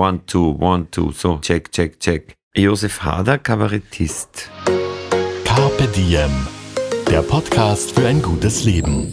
One, two, one, two. So, check, check, check. Josef Hader, Kabarettist. Carpe Diem, der Podcast für ein gutes Leben.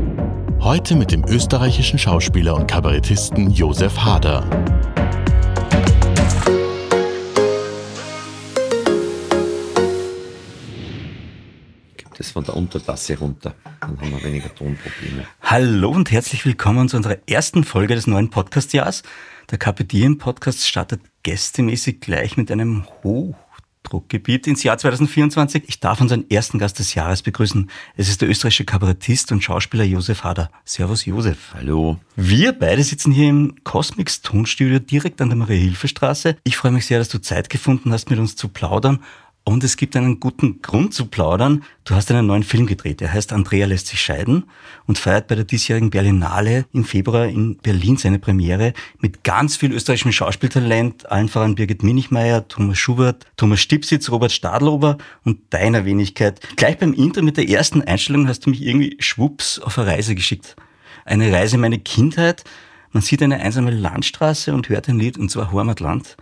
Heute mit dem österreichischen Schauspieler und Kabarettisten Josef Hader. Gibt es von der Untertasse runter. Dann haben wir weniger Tonprobleme. Hallo und herzlich willkommen zu unserer ersten Folge des neuen Podcast-Jahres. Der Carpe Diem Podcast startet gästemäßig gleich mit einem Hochdruckgebiet ins Jahr 2024. Ich darf unseren ersten Gast des Jahres begrüßen. Es ist der österreichische Kabarettist und Schauspieler Josef Hader. Servus Josef. Hallo. Wir beide sitzen hier im Cosmix Tonstudio direkt an der Maria-Hilfe-Straße. Ich freue mich sehr, dass du Zeit gefunden hast, mit uns zu plaudern. Und es gibt einen guten Grund zu plaudern. Du hast einen neuen Film gedreht. Der heißt Andrea lässt sich scheiden und feiert bei der diesjährigen Berlinale im Februar in Berlin seine Premiere mit ganz viel österreichischem Schauspieltalent, allen voran Birgit Minichmeier, Thomas Schubert, Thomas Stipsitz, Robert Stadlober und deiner Wenigkeit. Gleich beim Intro mit der ersten Einstellung hast du mich irgendwie schwupps auf eine Reise geschickt. Eine Reise in meine Kindheit. Man sieht eine einsame Landstraße und hört ein Lied, und zwar Heimatland.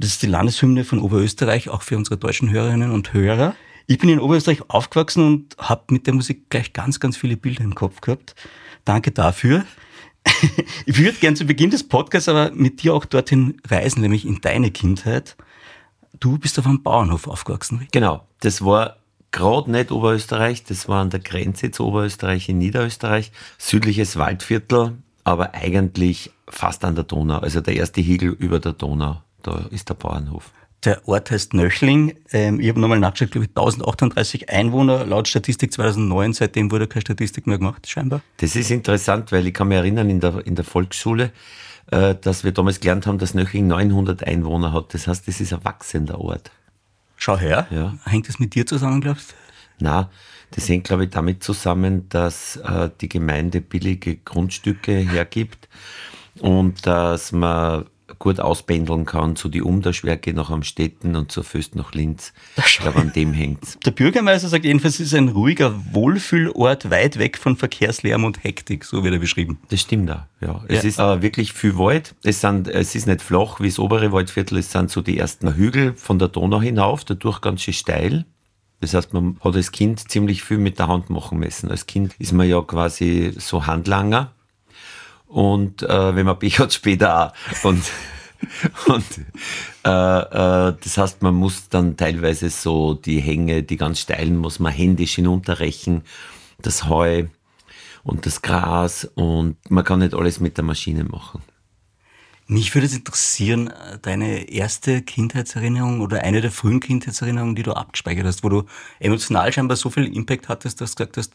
Das ist die Landeshymne von Oberösterreich, auch für unsere deutschen Hörerinnen und Hörer. Ich bin in Oberösterreich aufgewachsen und habe mit der Musik gleich ganz, ganz viele Bilder im Kopf gehabt. Danke dafür. Ich würde gern zu Beginn des Podcasts aber mit dir auch dorthin reisen, nämlich in deine Kindheit. Du bist auf einem Bauernhof aufgewachsen, richtig? Genau, das war gerade nicht Oberösterreich, das war an der Grenze zu Oberösterreich in Niederösterreich, südliches Waldviertel, aber eigentlich fast an der Donau, also der erste Hügel über der Donau, da ist der Bauernhof. Der Ort heißt Nöchling. Ähm, ich habe nochmal nachgeschaut, glaube ich, 1038 Einwohner laut Statistik 2009. Seitdem wurde keine Statistik mehr gemacht, scheinbar. Das ist interessant, weil ich kann mich erinnern, in der, in der Volksschule, äh, dass wir damals gelernt haben, dass Nöchling 900 Einwohner hat. Das heißt, das ist ein wachsender Ort. Schau her. Ja. Hängt das mit dir zusammen, glaubst du? Na, das hängt, glaube ich, damit zusammen, dass äh, die Gemeinde billige Grundstücke hergibt und dass man gut auspendeln kann zu die Umderschwerke nach Amstetten und zur Föst nach Linz. Ich glaube, an dem hängt's. Der Bürgermeister sagt jedenfalls, es ist ein ruhiger Wohlfühlort weit weg von Verkehrslärm und Hektik, so wird er beschrieben. Das stimmt auch, ja. Es Ja. ist äh, wirklich viel Wald. Es, sind, es ist nicht flach wie das obere Waldviertel, es sind so die ersten Hügel von der Donau hinauf, dadurch ganz schön steil. Das heißt, man hat als Kind ziemlich viel mit der Hand machen müssen. Als Kind ist man ja quasi so Handlanger. Und äh, wenn man Pech hat, später auch. Und, und äh, äh, das heißt, man muss dann teilweise so die Hänge, die ganz steilen, muss man händisch hinunterrechen. Das Heu und das Gras und man kann nicht alles mit der Maschine machen. Mich würde es interessieren, äh, deine erste Kindheitserinnerung oder eine der frühen Kindheitserinnerungen, die du abgespeichert hast, wo du emotional scheinbar so viel Impact hattest, dass du gesagt hast,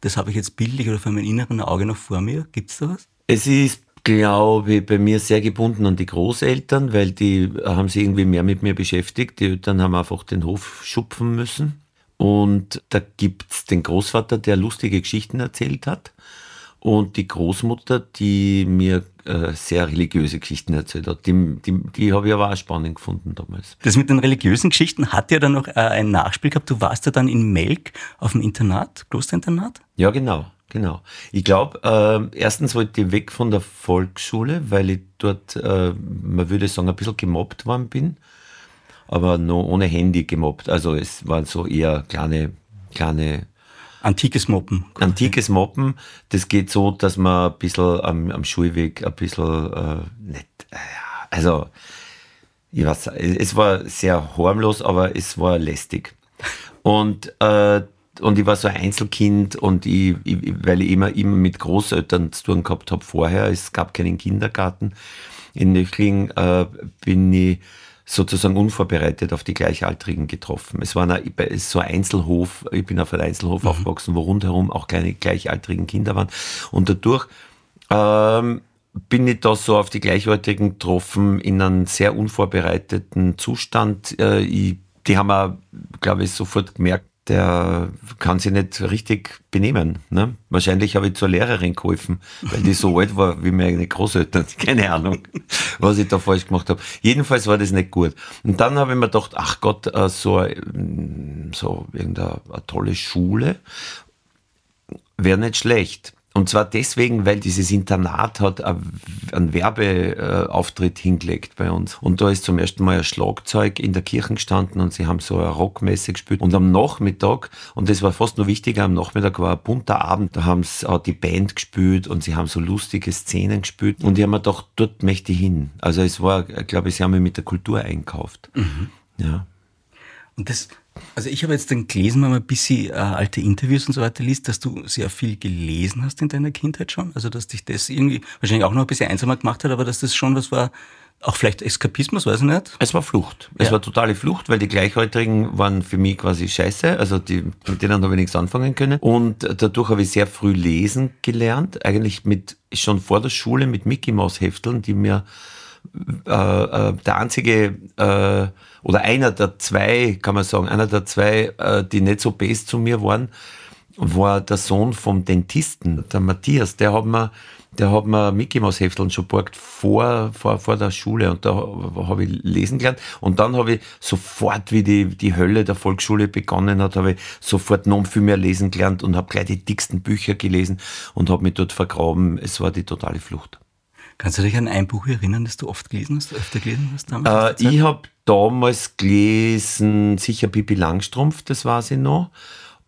das habe ich jetzt bildlich oder vor meinem inneren Auge noch vor mir. Gibt's da was? Es ist, glaube ich, bei mir sehr gebunden an die Großeltern, weil die haben sich irgendwie mehr mit mir beschäftigt. Die Eltern haben einfach den Hof schupfen müssen. Und da gibt's den Großvater, der lustige Geschichten erzählt hat. Und die Großmutter, die mir äh, sehr religiöse Geschichten erzählt hat. Die, die, die habe ich aber auch spannend gefunden damals. Das mit den religiösen Geschichten hat ja dann noch äh, ein Nachspiel gehabt. Du warst ja dann in Melk auf dem Internat, Klosterinternat. Ja, genau, genau. Ich glaube, äh, erstens wollte ich weg von der Volksschule, weil ich dort, äh, man würde sagen, ein bisschen gemobbt worden bin, aber nur ohne Handy gemobbt. Also es waren so eher kleine, kleine Antikes Moppen. Antikes Moppen, das geht so, dass man ein bisschen am, am Schulweg ein bisschen äh, nicht, äh, also ich weiß, es war sehr harmlos, aber es war lästig. Und, äh, und ich war so ein Einzelkind und ich, ich, weil ich immer, immer mit Großeltern zu tun gehabt habe vorher, es gab keinen Kindergarten in Nöchling, äh, bin ich sozusagen unvorbereitet auf die Gleichaltrigen getroffen. Es war eine, es so ein Einzelhof, ich bin auf einem Einzelhof aufgewachsen, wo rundherum auch kleine gleichaltrigen Kinder waren. Und dadurch ähm, bin ich da so auf die Gleichaltrigen getroffen in einem sehr unvorbereiteten Zustand. Äh, ich, die haben glaube ich, sofort gemerkt, der kann sich nicht richtig benehmen. Ne? Wahrscheinlich habe ich zur Lehrerin geholfen, weil die so alt war wie meine Großeltern. Keine Ahnung, was ich da falsch gemacht habe. Jedenfalls war das nicht gut. Und dann habe ich mir gedacht, ach Gott, äh, so, so irgendeine tolle Schule wäre nicht schlecht. Und zwar deswegen, weil dieses Internat hat einen Werbeauftritt hingelegt bei uns. Und da ist zum ersten Mal ein Schlagzeug in der Kirche gestanden und sie haben so eine Rockmesse gespielt. Und am Nachmittag, und das war fast noch wichtiger, am Nachmittag war ein bunter Abend, da haben sie auch die Band gespielt und sie haben so lustige Szenen gespielt. Und ich habe mir gedacht, dort möchte ich hin. Also es war, glaube ich, sie haben mich mit der Kultur einkauft. Mhm. Ja. Und das, also ich habe jetzt dann gelesen, wenn man ein bisschen äh, alte Interviews und so weiter liest, dass du sehr viel gelesen hast in deiner Kindheit schon. Also dass dich das irgendwie wahrscheinlich auch noch ein bisschen einsamer gemacht hat, aber dass das schon was war, auch vielleicht Eskapismus, weiß ich nicht. Es war Flucht. Es ja. war totale Flucht, weil die Gleichaltrigen waren für mich quasi scheiße. Also die, mit denen habe ich nichts anfangen können. Und dadurch habe ich sehr früh lesen gelernt. Eigentlich mit, schon vor der Schule mit Mickey Maus Hefteln, die mir äh, äh, der einzige äh, oder einer der zwei, kann man sagen, einer der zwei, äh, die nicht so best zu mir waren, war der Sohn vom Dentisten, der Matthias. Der hat mir, der hat mir Mickey Maus Hefteln schon borgt vor, vor, vor der Schule und da habe ich lesen gelernt. Und dann habe ich sofort, wie die, die Hölle der Volksschule begonnen hat, habe ich sofort noch viel mehr lesen gelernt und habe gleich die dicksten Bücher gelesen und habe mich dort vergraben. Es war die totale Flucht. Kannst du dich an ein Buch erinnern, das du oft gelesen hast, öfter gelesen hast damals? Äh, ich habe damals gelesen, sicher Pippi Langstrumpf, das war sie noch.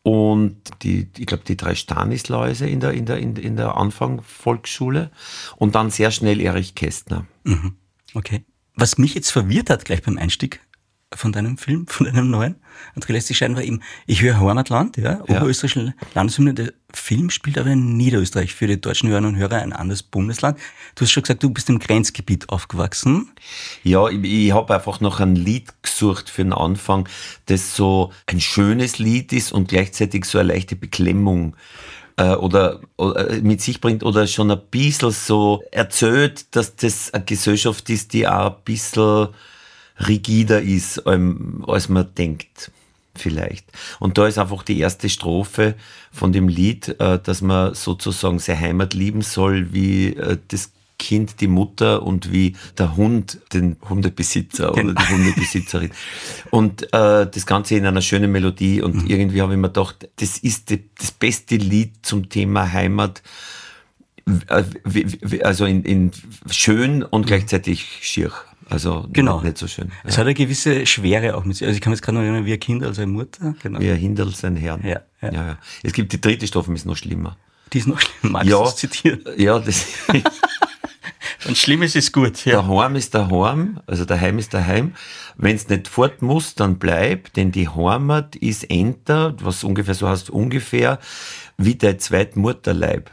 Und die, ich glaube, die drei Stanisläuse in der, in der, in, in der Anfang Volksschule. Und dann sehr schnell Erich Kästner. Mhm. Okay. Was mich jetzt verwirrt hat, gleich beim Einstieg, von deinem Film, von deinem neuen, André lässt sich scheiden, war eben, ich höre Heimatland, ja, ja. oberösterreichische Landeshymne. Der Film spielt aber in Niederösterreich, für die deutschen Hörerinnen und Hörer ein anderes Bundesland. Du hast schon gesagt, du bist im Grenzgebiet aufgewachsen. Ja, ich, ich habe einfach noch ein Lied gesucht für den Anfang, das so ein schönes Lied ist und gleichzeitig so eine leichte Beklemmung äh, oder, oder, äh, mit sich bringt oder schon ein bisschen so erzählt, dass das eine Gesellschaft ist, die auch ein bisschen rigider ist, als man denkt vielleicht. Und da ist einfach die erste Strophe von dem Lied, äh, dass man sozusagen seine Heimat lieben soll, wie äh, das Kind die Mutter und wie der Hund den Hundebesitzer genau. oder die Hundebesitzerin. Und äh, das Ganze in einer schönen Melodie. Und mhm. irgendwie habe ich mir gedacht, das ist die, das beste Lied zum Thema Heimat. Also in, in schön und mhm. gleichzeitig schier. Also genau. nicht so schön. Es ja. hat eine gewisse Schwere auch mit sich. Also ich kann mich gerade noch erinnern, wie ein Kind als eine Mutter. Genau. Wie ein Hindel sein Herrn. Ja, ja. ja, ja. Es gibt die dritte Stoffe, ist noch schlimmer. Die ist noch schlimmer. Magst ja, du zitieren? Ja, das Und schlimm ist es gut. Ja. Der Heim ist der Heim, also der Heim ist der Heim. Wenn es nicht fort muss, dann bleib, denn die Heimat ist enter, was ungefähr so heißt, ungefähr wie der Zweitmutterleib.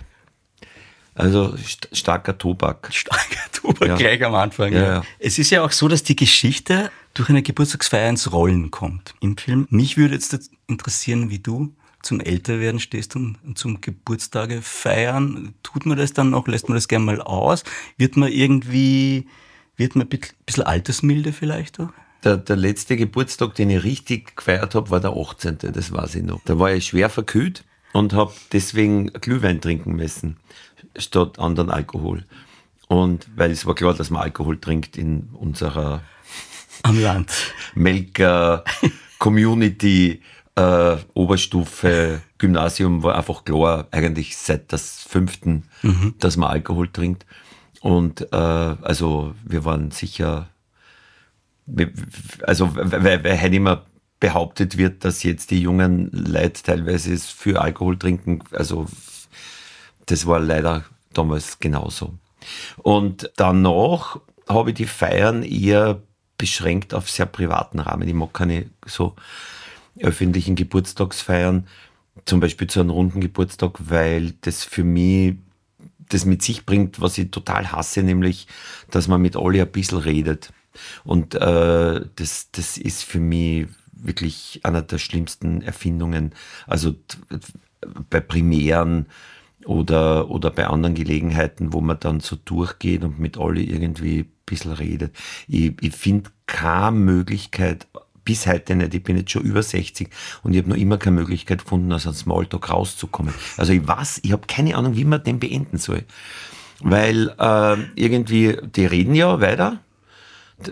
Also st starker Tobak. Starker Tobak ja. gleich am Anfang. Ja, ja. Es ist ja auch so, dass die Geschichte durch eine Geburtstagsfeier ins Rollen kommt im Film. Mich würde jetzt interessieren, wie du zum Älterwerden stehst und zum Geburtstage feiern. Tut man das dann noch? Lässt man das gerne mal aus? Wird man irgendwie, wird man ein bisschen altersmilde vielleicht auch? Der, der letzte Geburtstag, den ich richtig gefeiert habe, war der 18. Das weiß ich noch. Da war ich schwer verkühlt und habe deswegen Glühwein trinken müssen statt anderen Alkohol. Und weil es war klar, dass man Alkohol trinkt in unserer am Land Melker Community äh, Oberstufe Gymnasium war einfach klar eigentlich seit das fünften, mhm. dass man Alkohol trinkt. Und äh, also wir waren sicher, also weil, weil halt immer behauptet wird, dass jetzt die jungen Leute teilweise für Alkohol trinken, also das war leider damals genauso. Und danach habe ich die Feiern eher beschränkt auf sehr privaten Rahmen. Ich mag keine so öffentlichen Geburtstagsfeiern, zum Beispiel zu einem runden Geburtstag, weil das für mich das mit sich bringt, was ich total hasse, nämlich, dass man mit alle ein bisschen redet. Und äh, das, das ist für mich wirklich einer der schlimmsten Erfindungen. Also bei Primären oder, oder bei anderen Gelegenheiten, wo man dann so durchgeht und mit alle irgendwie ein bisschen redet. Ich, ich finde keine Möglichkeit, bis heute nicht, ich bin jetzt schon über 60 und ich habe noch immer keine Möglichkeit gefunden, aus einem Smalltalk rauszukommen. Also ich weiß, ich habe keine Ahnung, wie man den beenden soll. Weil äh, irgendwie, die reden ja weiter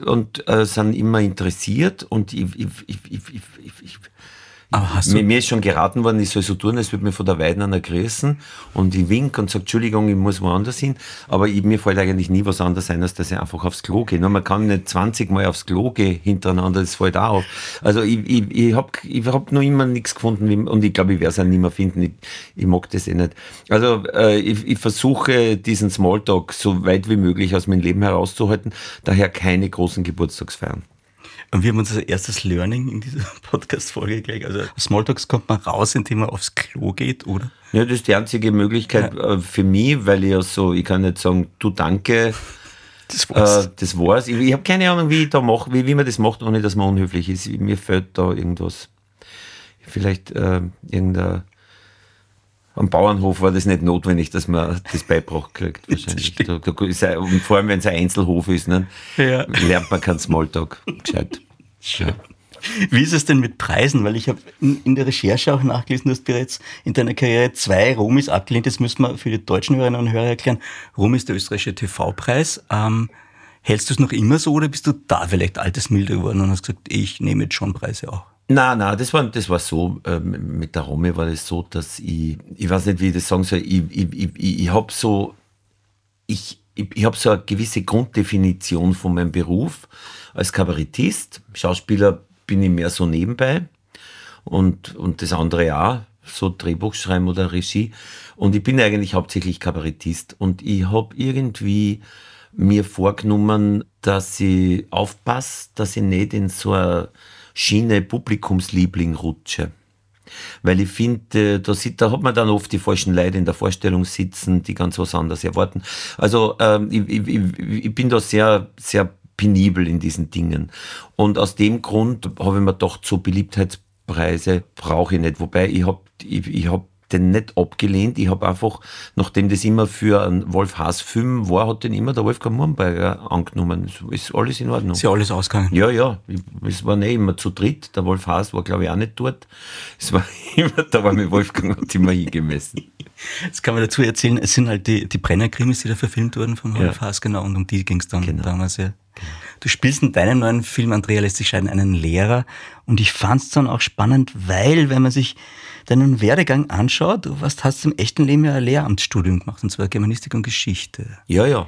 und äh, sind immer interessiert und ich, ich, ich, ich, ich, ich aber hast du mir, mir ist schon geraten worden, ich soll so tun, als würde mir von der Weiden einer grüßen und ich wink und sage, Entschuldigung, ich muss woanders hin. Aber ich, mir fällt eigentlich nie was anderes ein, als dass ich einfach aufs Klo gehe. Nur man kann nicht 20 Mal aufs Klo gehen hintereinander, das fällt auch auf. Also ich, ich, ich habe ich hab noch immer nichts gefunden und ich glaube, ich werde es auch nicht mehr finden. Ich, ich mag das eh nicht. Also äh, ich, ich versuche diesen Smalltalk so weit wie möglich aus meinem Leben herauszuhalten, daher keine großen Geburtstagsfeiern. Und wir haben unser erstes Learning in dieser Podcast-Folge gleich. Also Smalltalks kommt man raus, indem man aufs Klo geht, oder? Ja, das ist die einzige Möglichkeit ja. Äh, für mich, weil ich ja so, ich kann nicht sagen, du danke. Das war's. Äh, das war's. Ich, ich habe keine Ahnung, wie ich da mache, wie, wie man das macht, ohne dass man unhöflich ist. Mir fällt da irgendwas. Vielleicht äh, irgendein am Bauernhof war das nicht notwendig, dass man das beibracht kriegt, wahrscheinlich. Da, da ist ein, und vor allem, wenn es ein Einzelhof ist, ne, ja. lernt man keinen Smalltalk gescheit. Ja. Wie ist es denn mit Preisen? Weil ich habe in, der Recherche auch nachgelesen, du hast bereits in deiner Karriere zwei Romis abgelehnt. Das müssen wir für die deutschen Hörerinnen und Hörer erklären. Rom ist der österreichische TV-Preis. Ähm, hältst du es noch immer so oder bist du da vielleicht altesmilder geworden und hast gesagt, ich nehme jetzt schon Preise auch? Na, na, das war, das war so, äh, mit der Romy war das so, dass ich, ich weiß nicht, wie ich das sagen soll, ich, ich, ich, ich habe so, ich, ich, ich habe so eine gewisse Grunddefinition von meinem Beruf. Als Kabarettist, Schauspieler bin ich mehr so nebenbei und, und das andere auch, so Drehbuch schreiben oder Regie. Und ich bin eigentlich hauptsächlich Kabarettist und ich habe irgendwie mir vorgenommen, dass ich aufpasse, dass ich nicht in so eine Schiene Publikumsliebling rutsche. Weil ich finde, da, da hat man dann oft die falschen Leute in der Vorstellung sitzen, die ganz was anderes erwarten. Also ähm, ich, ich, ich bin da sehr, sehr penibel in diesen Dingen. Und aus dem Grund habe ich mir gedacht, so Beliebtheitspreise brauche ich nicht. Wobei ich habe ich, ich hab den nicht abgelehnt. Ich habe einfach, nachdem das immer für einen Wolf-Haas-Film war, hat den immer der Wolfgang Murnberger angenommen. Ist alles in Ordnung. Ist ja alles ausgegangen? Ja, ja. Es war nicht immer zu dritt. Der Wolf Haas war, glaube ich, auch nicht dort. Es war immer, da war mit Wolfgang hat immer hingemessen. Das kann man dazu erzählen. Es sind halt die, die Brenner-Krimis, die da verfilmt wurden von Wolf ja. Haas, genau. Und um die ging es dann genau. damals ja. Du spielst in deinem neuen Film, Andrea lässt sich scheiden, einen Lehrer. Und ich fand es dann auch spannend, weil, wenn man sich deinen Werdegang anschaut, du hast, hast im echten Leben ja ein Lehramtsstudium gemacht, und zwar Germanistik und Geschichte. Ja, ja.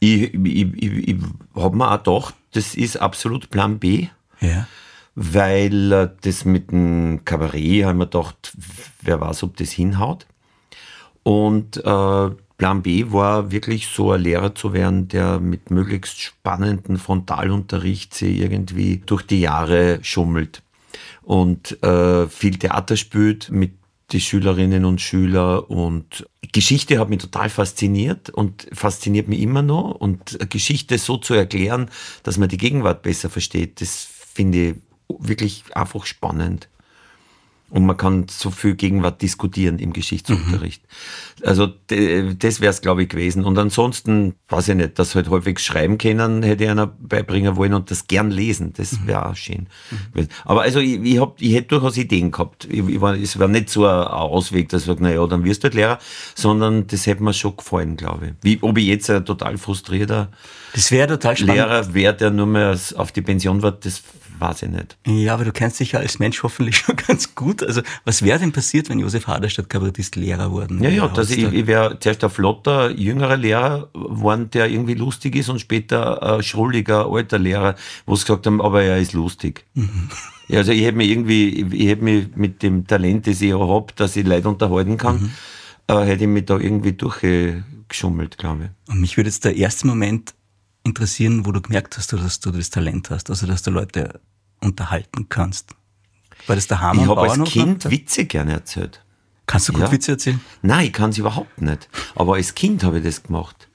Ich, ich, ich, ich habe mir auch gedacht, das ist absolut Plan B. Ja. Weil äh, das mit dem Kabarett, haben wir gedacht, wer weiß, ob das hinhaut. Und äh, Plan B war wirklich so ein Lehrer zu werden, der mit möglichst spannenden Frontalunterricht sie irgendwie durch die Jahre schummelt und äh, viel Theater spielt mit die Schülerinnen und Schüler und Geschichte hat mich total fasziniert und fasziniert mich immer noch und Geschichte so zu erklären, dass man die Gegenwart besser versteht, das finde ich wirklich einfach spannend. Und man kann so viel Gegenwart diskutieren im Geschichtsunterricht. Mhm. Also das wäre es, glaube ich, gewesen. Und ansonsten, weiß ich nicht, das halt häufig schreiben können, hätte einer beibringen wollen und das gern lesen. Das mhm. wäre auch schön. Mhm. Aber also ich, ich, hab, ich hätte durchaus Ideen gehabt. Ich, ich war, es war nicht so ein Ausweg, dass ich sage, naja, dann wirst du halt Lehrer, sondern das hätte mir schon gefallen, glaube ich. Wie, ob ich jetzt ein total frustrierter das total spannend. Lehrer wäre, der nur mehr auf die Pension wird, das weiß ich nicht. Ja, aber du kennst dich ja als Mensch hoffentlich schon ganz gut. Also was wäre denn passiert, wenn Josef Haderstadt Kabarettist Lehrer worden Ja, ja, dass ich, ich wäre zuerst ein flotter, jüngerer Lehrer geworden, der irgendwie lustig ist und später ein schrulliger, alter Lehrer, wo sie gesagt haben, aber er ist lustig. Mhm. Ja, also ich hätte mich irgendwie, ich hätte mich mit dem Talent, das ich auch habe, dass ich Leute unterhalten kann, mhm. äh, hätte ich mich da irgendwie durchgeschummelt, glaube ich. Und mich würde jetzt der erste Moment interessieren, wo du gemerkt hast, dass du das Talent hast, also dass du Leute unterhalten kannst. War das der Hammer? Ich habe als Kind Witze gerne erzählt. Kannst du gut ja. Witze erzählen? Nein, ich kann es überhaupt nicht. Aber als Kind habe ich das gemacht.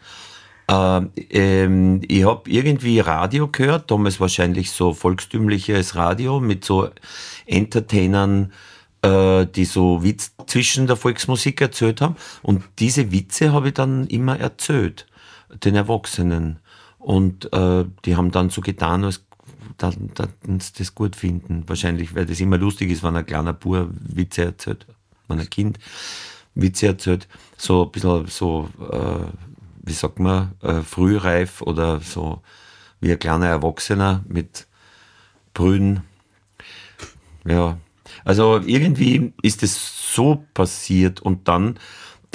Ähm, ähm, ich habe irgendwie Radio gehört, damals wahrscheinlich so volkstümliches Radio mit so Entertainern, äh, die so Witz zwischen der Volksmusik erzählt haben. Und diese Witze habe ich dann immer erzählt, den Erwachsenen. Und äh, die haben dann so getan, als dass sie das gut finden. Wahrscheinlich, weil das immer lustig ist, wenn ein kleiner Bub Witze erzählt, wenn ein Kind Witze erzählt. So ein bisschen so, äh, wie sagt man, äh, frühreif oder so wie ein kleiner Erwachsener mit Brüden. Ja, also irgendwie ist es so passiert und dann,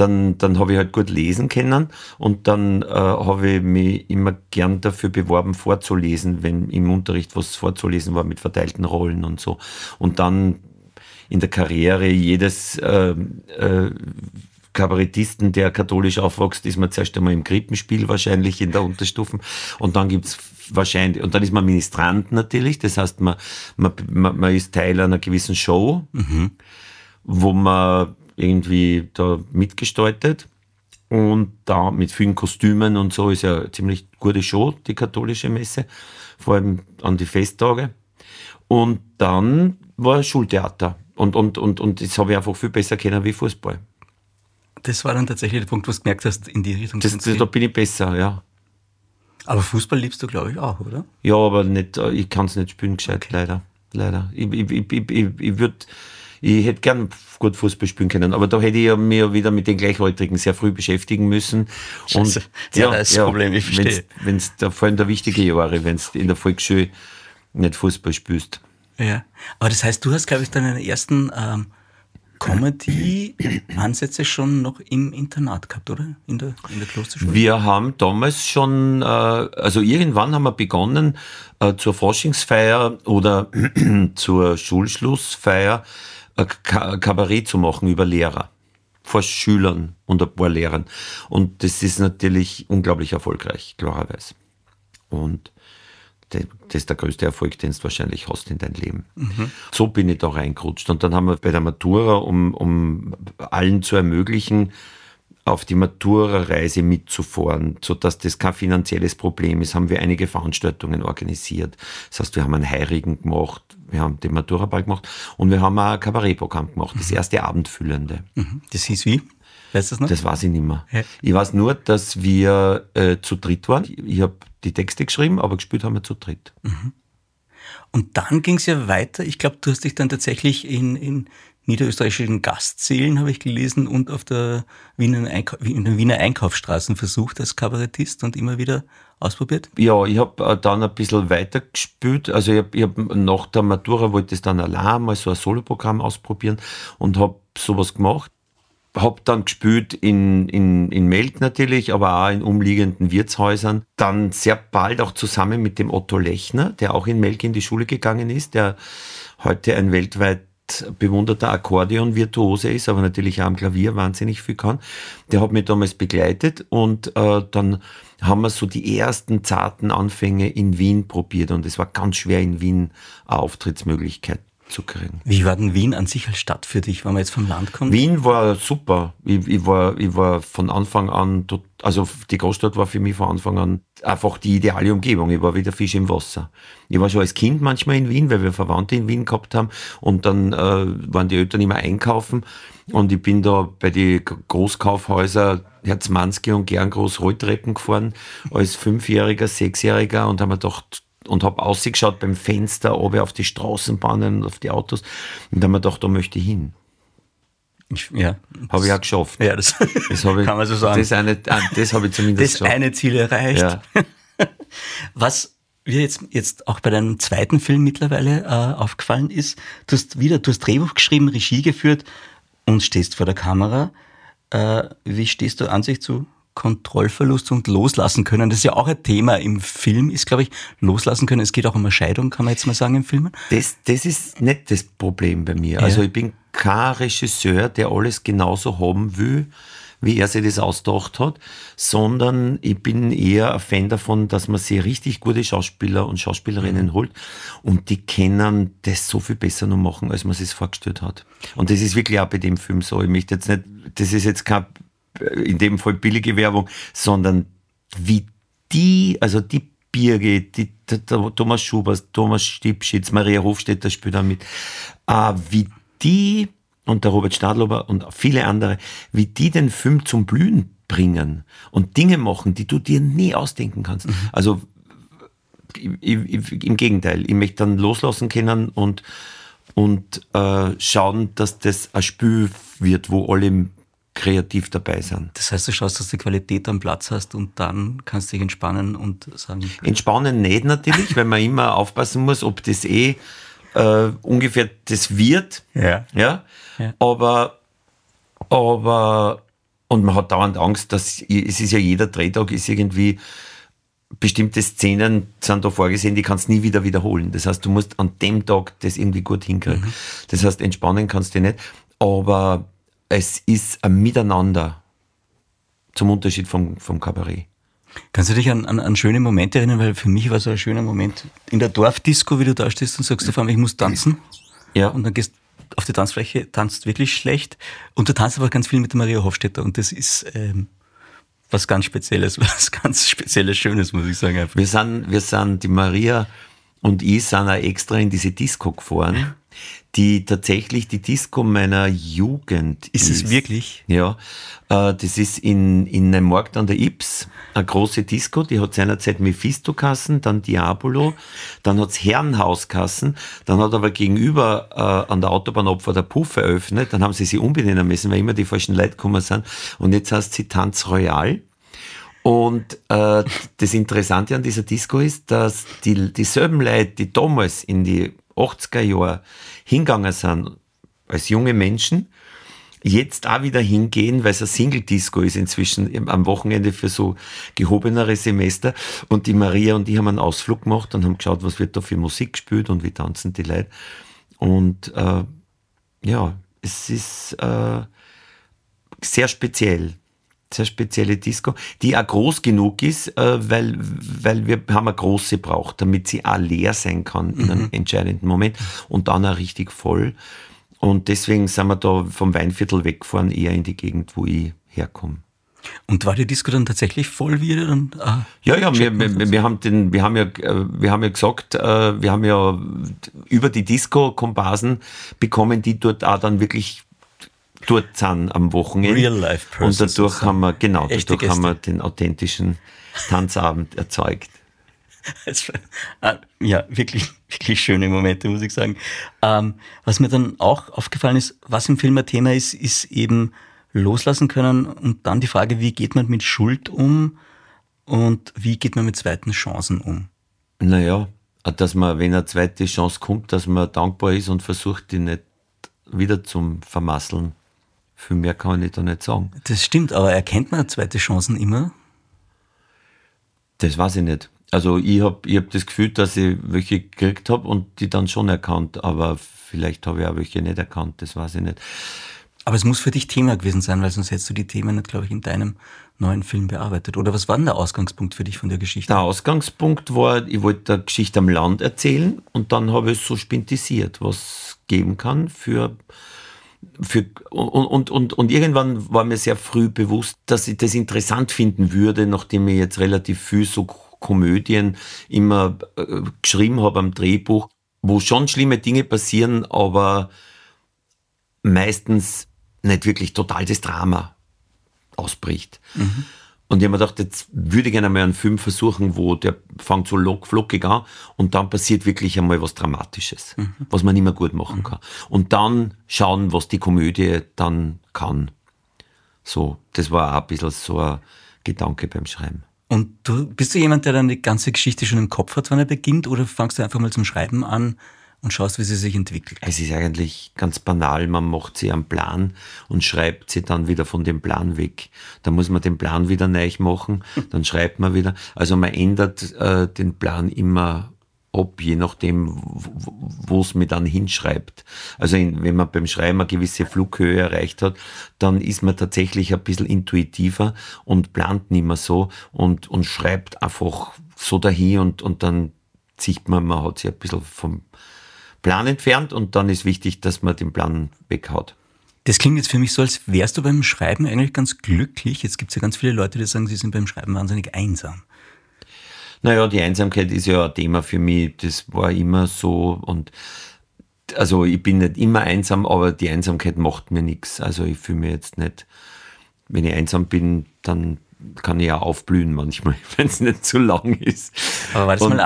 dann, dann habe ich halt gut lesen können und dann äh, habe ich mich immer gern dafür beworben, vorzulesen, wenn im Unterricht was vorzulesen war mit verteilten Rollen und so. Und dann in der Karriere jedes äh, äh, Kabarettisten, der katholisch aufwächst, ist man zuerst einmal im Krippenspiel wahrscheinlich in der Unterstufen und dann gibt's wahrscheinlich, und dann ist man Ministrant natürlich, das heißt, man, man, man, man ist Teil einer gewissen Show, mhm. wo man irgendwie da mitgestaltet und da mit vielen Kostümen und so ist ja eine ziemlich gute Show, die katholische Messe, vor allem an die Festtage. Und dann war Schultheater. Und, und, und, und das habe ich einfach viel besser kennen wie Fußball. Das war dann tatsächlich der Punkt, wo du gemerkt hast, in die Richtung. Das, da bin ich besser, ja. Aber Fußball liebst du, glaube ich, auch, oder? Ja, aber nicht, ich kann es nicht spielen gescheit, okay. leider. Leider. Ich, ich, ich, ich, ich würde, ich hätte gern gut Fußball spielen können, aber da hätte ich ja mir wieder mit den Gleichaltrigen sehr früh beschäftigen müssen. Und ja, das ist das Problem, ich verstehe. Wenn es vor allem der wichtige Jahre, wenn du in der Volksschule nicht Fußball spielst. Ja, aber das heißt, du hast, glaube ich, deinen ersten ähm, Comedy-Ansätze schon noch im Internat gehabt, oder? In der, in der Klosterschule? Wir haben damals schon, äh, also irgendwann haben wir begonnen, äh, zur Forschungsfeier oder zur Schulschlussfeier Kabarett zu machen über Lehrer. Vor Schülern und ein paar Lehrern. Und das ist natürlich unglaublich erfolgreich, klarerweise. Und das ist der größte Erfolg, den du wahrscheinlich hast in deinem Leben. Mhm. So bin ich da reingerutscht. Und dann haben wir bei der Matura, um, um allen zu ermöglichen, auf die Matura-Reise mitzufahren, sodass das kein finanzielles Problem ist, haben wir einige Veranstaltungen organisiert. Das heißt, wir haben einen Heirigen gemacht, wir haben den Matura-Ball gemacht und wir haben auch ein Kabarettprogramm gemacht, das mhm. erste Abendfüllende. Mhm. Das hieß wie? Weißt du das noch? Das weiß ich nicht mehr. Ja. Ich weiß nur, dass wir äh, zu dritt waren. Ich habe die Texte geschrieben, aber gespielt haben wir zu dritt. Mhm. Und dann ging es ja weiter. Ich glaube, du hast dich dann tatsächlich in, in niederösterreichischen Gastsälen, habe ich gelesen, und auf der Wiener, Einkau in den Wiener Einkaufsstraßen versucht als Kabarettist und immer wieder ausprobiert? Ja, ich habe äh, dann ein bisschen weiter gespielt. Also ich habe hab nach der Matura wollte ich dann allein mal so ein Soloprogramm ausprobieren und habe sowas gemacht habe dann gespielt in, in, in Melk natürlich, aber auch in umliegenden Wirtshäusern. Dann sehr bald auch zusammen mit dem Otto Lechner, der auch in Melk in die Schule gegangen ist, der heute ein weltweit bewunderter Akkordeon-Virtuose ist, aber natürlich auch am Klavier wahnsinnig viel kann. Der hat mich damals begleitet und äh, dann haben wir so die ersten zarten Anfänge in Wien probiert und es war ganz schwer in Wien eine Auftrittsmöglichkeit zu kriegen. Wie war denn Wien an sich als Stadt für dich, wenn man jetzt vom Land kommt? Wien war super. Ich, ich, war, ich war von Anfang an, also die Großstadt war für mich von Anfang an einfach die ideale Umgebung. Ich war wie der Fisch im Wasser. Ich war schon als Kind manchmal in Wien, weil wir Verwandte in Wien gehabt haben und dann äh, waren die Eltern immer einkaufen und ich bin da bei den Großkaufhäusern Herzmanski und Gerngroß Rolltreppen gefahren als Fünfjähriger, Sechsjähriger und haben mir gedacht, und habe ausgeschaut beim Fenster oben auf die Straßenbahnen und auf die Autos und dann habe ich gedacht, da möchte ich hin. Ich, ja. Habe ich auch geschafft. Ja, das, das ich, kann man so sagen. Das, eine, ah, das habe ich zumindest Das geschafft. eine Ziel erreicht. Ja. Was mir jetzt, jetzt auch bei deinem zweiten Film mittlerweile äh, aufgefallen ist, du hast wieder, du hast Drehbuch geschrieben, Regie geführt und stehst vor der Kamera. Äh, wie stehst du an sich zu Kontrollverlust und loslassen können. Das ist ja auch ein Thema im Film, ist, glaube ich, loslassen können. Es geht auch um eine Scheidung, kann man jetzt mal sagen, im Film. Das, das ist nicht das Problem bei mir. Ja. Also ich bin kein Regisseur, der alles genauso haben will, wie er sich das ausgedacht hat, sondern ich bin eher ein Fan davon, dass man sich richtig gute Schauspieler und Schauspielerinnen mhm. holt und die können das so viel besser noch machen, als man es vorgestellt hat. Und das ist wirklich auch bei dem Film so. Ich möchte jetzt nicht, das ist jetzt kein in dem Fall billige Werbung, sondern wie die, also die Birgit, die, Thomas Schubers, Thomas Stipschitz, Maria Hofstetter spielt da mit, äh, wie die und der Robert Stadlober und viele andere, wie die den Film zum Blühen bringen und Dinge machen, die du dir nie ausdenken kannst. Mhm. Also im Gegenteil, ich möchte dann loslassen können und, und äh, schauen, dass das ein Spiel wird, wo alle kreativ dabei sind. Das heißt, du schaust, dass du Qualität am Platz hast und dann kannst du dich entspannen und sagen. Entspannen nicht natürlich, weil man immer aufpassen muss, ob das eh äh, ungefähr das wird. Ja. ja. ja. Aber, aber, und man hat dauernd Angst, dass es ist ja jeder Drehtag ist irgendwie bestimmte Szenen sind da vorgesehen, die kannst du nie wieder wiederholen. Das heißt, du musst an dem Tag das irgendwie gut hinkriegen. Mhm. Das heißt, entspannen kannst du nicht. Aber es ist ein Miteinander zum Unterschied vom, vom Kabarett. Kannst du dich an, an, an schöne Momente erinnern? Weil für mich war so ein schöner Moment in der Dorfdisco, wie du da stehst und sagst auf einmal, ich muss tanzen. Ja. Und dann gehst auf die Tanzfläche, tanzt wirklich schlecht. Und du tanzt aber ganz viel mit der Maria Hofstetter. Und das ist ähm, was ganz Spezielles, was ganz Spezielles, Schönes, muss ich sagen. Einfach. Wir sind, wir sind, die Maria und ich sind auch extra in diese Disco gefahren die tatsächlich die Disco meiner Jugend ist. Ist es wirklich? Ja, äh, das ist in, in einem Markt an der Ips, eine große Disco, die hat seinerzeit Mephisto-Kassen, dann Diabolo, dann hat's Herrenhauskassen, dann hat aber gegenüber äh, an der Autobahnopfer der Puff eröffnet, dann haben sie sie umbenennen müssen, weil immer die falschen Leute gekommen sind und jetzt heißt sie Tanz Royal. Und äh, das Interessante an dieser Disco ist, dass die, dieselben Leute, die damals in die 80er Jahren hingegangen sind als junge Menschen, jetzt auch wieder hingehen, weil es ein Single-Disco ist inzwischen am Wochenende für so gehobenere Semester. Und die Maria und ich haben einen Ausflug gemacht und haben geschaut, was wird da für Musik gespielt und wie tanzen die Leute. Und äh, ja, es ist äh, sehr speziell sehr spezielle Disco, die auch groß genug ist, äh, weil, weil wir haben eine große braucht, damit sie auch leer sein kann in einem mhm. entscheidenden Moment und dann auch richtig voll. Und deswegen sind wir da vom Weinviertel weggefahren, eher in die Gegend, wo ich herkomme. Und war die Disco dann tatsächlich voll wieder? Dann, ah, ja, ja, wir, wir, wir, haben den, wir haben ja, äh, wir haben ja gesagt, wir haben ja über die Disco-Komparsen bekommen, die dort auch dann wirklich dort sind am Wochenende. Real life Und dadurch haben wir, genau, dadurch haben wir den authentischen Tanzabend erzeugt. Ah, ja, wirklich, wirklich schöne Momente, muss ich sagen. Ähm, was mir dann auch aufgefallen ist, was im Film ein Thema ist, ist eben loslassen können und dann die Frage, wie geht man mit Schuld um und wie geht man mit zweiten Chancen um? Naja, dass man, wenn eine zweite Chance kommt, dass man dankbar ist und versucht, die nicht wieder zum Vermasseln. Viel mehr kann ich da nicht sagen. Das stimmt, aber erkennt man zweite Chancen immer? Das weiß ich nicht. Also ich habe ich hab das Gefühl, dass ich welche gekriegt habe und die dann schon erkannt, aber vielleicht habe ich auch welche nicht erkannt, das weiß ich nicht. Aber es muss für dich Thema gewesen sein, weil sonst hättest du die Themen nicht, glaube ich, in deinem neuen Film bearbeitet. Oder was war denn der Ausgangspunkt für dich von der Geschichte? Der Ausgangspunkt war, ich wollte eine Geschichte am Land erzählen und dann habe ich es so spintisiert, was geben kann für für, und, und, und, und irgendwann war mir sehr früh bewusst, dass ich das interessant finden würde, nachdem ich jetzt relativ viel so Komödien immer äh, geschrieben habe am Drehbuch, wo schon schlimme Dinge passieren, aber meistens nicht wirklich total das Drama ausbricht. Mhm. Und ich habe mir gedacht, jetzt würde ich gerne mal einen Film versuchen, wo der fängt so lock, flockig an und dann passiert wirklich einmal was Dramatisches, mhm. was man nicht mehr gut machen mhm. kann. Und dann schauen, was die Komödie dann kann. So, das war auch ein bisschen so ein Gedanke beim Schreiben. Und du bist du jemand, der dann die ganze Geschichte schon im Kopf hat, wann er beginnt, oder fangst du einfach mal zum Schreiben an und schaust, wie sie sich entwickelt. Es ist eigentlich ganz banal. Man macht sie einen Plan und schreibt sie dann wieder von dem Plan weg. Da muss man den Plan wieder neu machen, dann schreibt man wieder. Also man ändert äh, den Plan immer ab, je nachdem, wo es mir dann hinschreibt. Also in, wenn man beim Schreiben eine gewisse Flughöhe erreicht hat, dann ist man tatsächlich ein bisschen intuitiver und plant nicht mehr so und, und schreibt einfach so dahin und, und dann sieht man, man hat sich ein bisschen vom, Plan entfernt und dann ist wichtig, dass man den Plan weghaut. Das klingt jetzt für mich so, als wärst du beim Schreiben eigentlich ganz glücklich. Jetzt gibt es ja ganz viele Leute, die sagen, sie sind beim Schreiben wahnsinnig einsam. Naja, die Einsamkeit ist ja ein Thema für mich. Das war immer so und also ich bin nicht immer einsam, aber die Einsamkeit macht mir nichts. Also ich fühle mich jetzt nicht, wenn ich einsam bin, dann kann ich ja aufblühen manchmal, wenn es nicht zu lang ist. Aber war das Und mal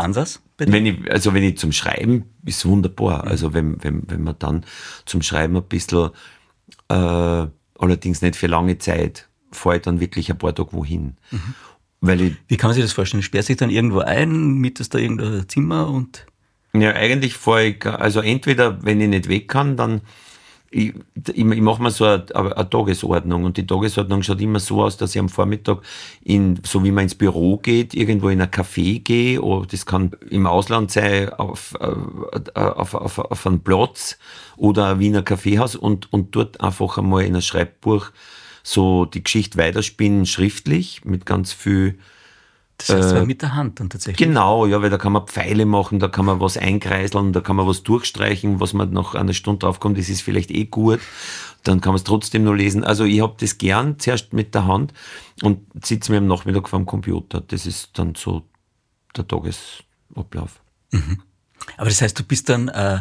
anders? Wenn ich, also wenn ich zum Schreiben, ist wunderbar. Mhm. Also wenn, wenn, wenn man dann zum Schreiben ein bisschen, äh, allerdings nicht für lange Zeit, fahre ich dann wirklich ein paar Tage wohin. Mhm. Weil ich, Wie kann man sich das vorstellen? Sperrt sich dann irgendwo ein, mietest da irgendein Zimmer und ja, eigentlich fahre ich, also entweder, wenn ich nicht weg kann, dann ich, ich, ich mache mir so eine, eine, Tagesordnung und die Tagesordnung schaut immer so aus, dass ich am Vormittag, in, so wie man ins Büro geht, irgendwo in ein Café gehe, oder das kann im Ausland sein, auf, äh, auf, auf, auf einen Platz oder ein Wiener Kaffeehaus und, und dort einfach einmal in ein Schreibbuch so die Geschichte weiterspinnen, schriftlich, mit ganz viel das heißt, äh, mit der Hand dann tatsächlich? Genau, ja, weil da kann man Pfeile machen, da kann man was einkreiseln, da kann man was durchstreichen, was man nach einer Stunde draufkommt, das ist vielleicht eh gut. Dann kann man es trotzdem nur lesen. Also ich habe das gern zuerst mit der Hand und sitze mir am Nachmittag vor dem Computer. Das ist dann so der Tagesablauf. Mhm. Aber das heißt, du bist dann äh,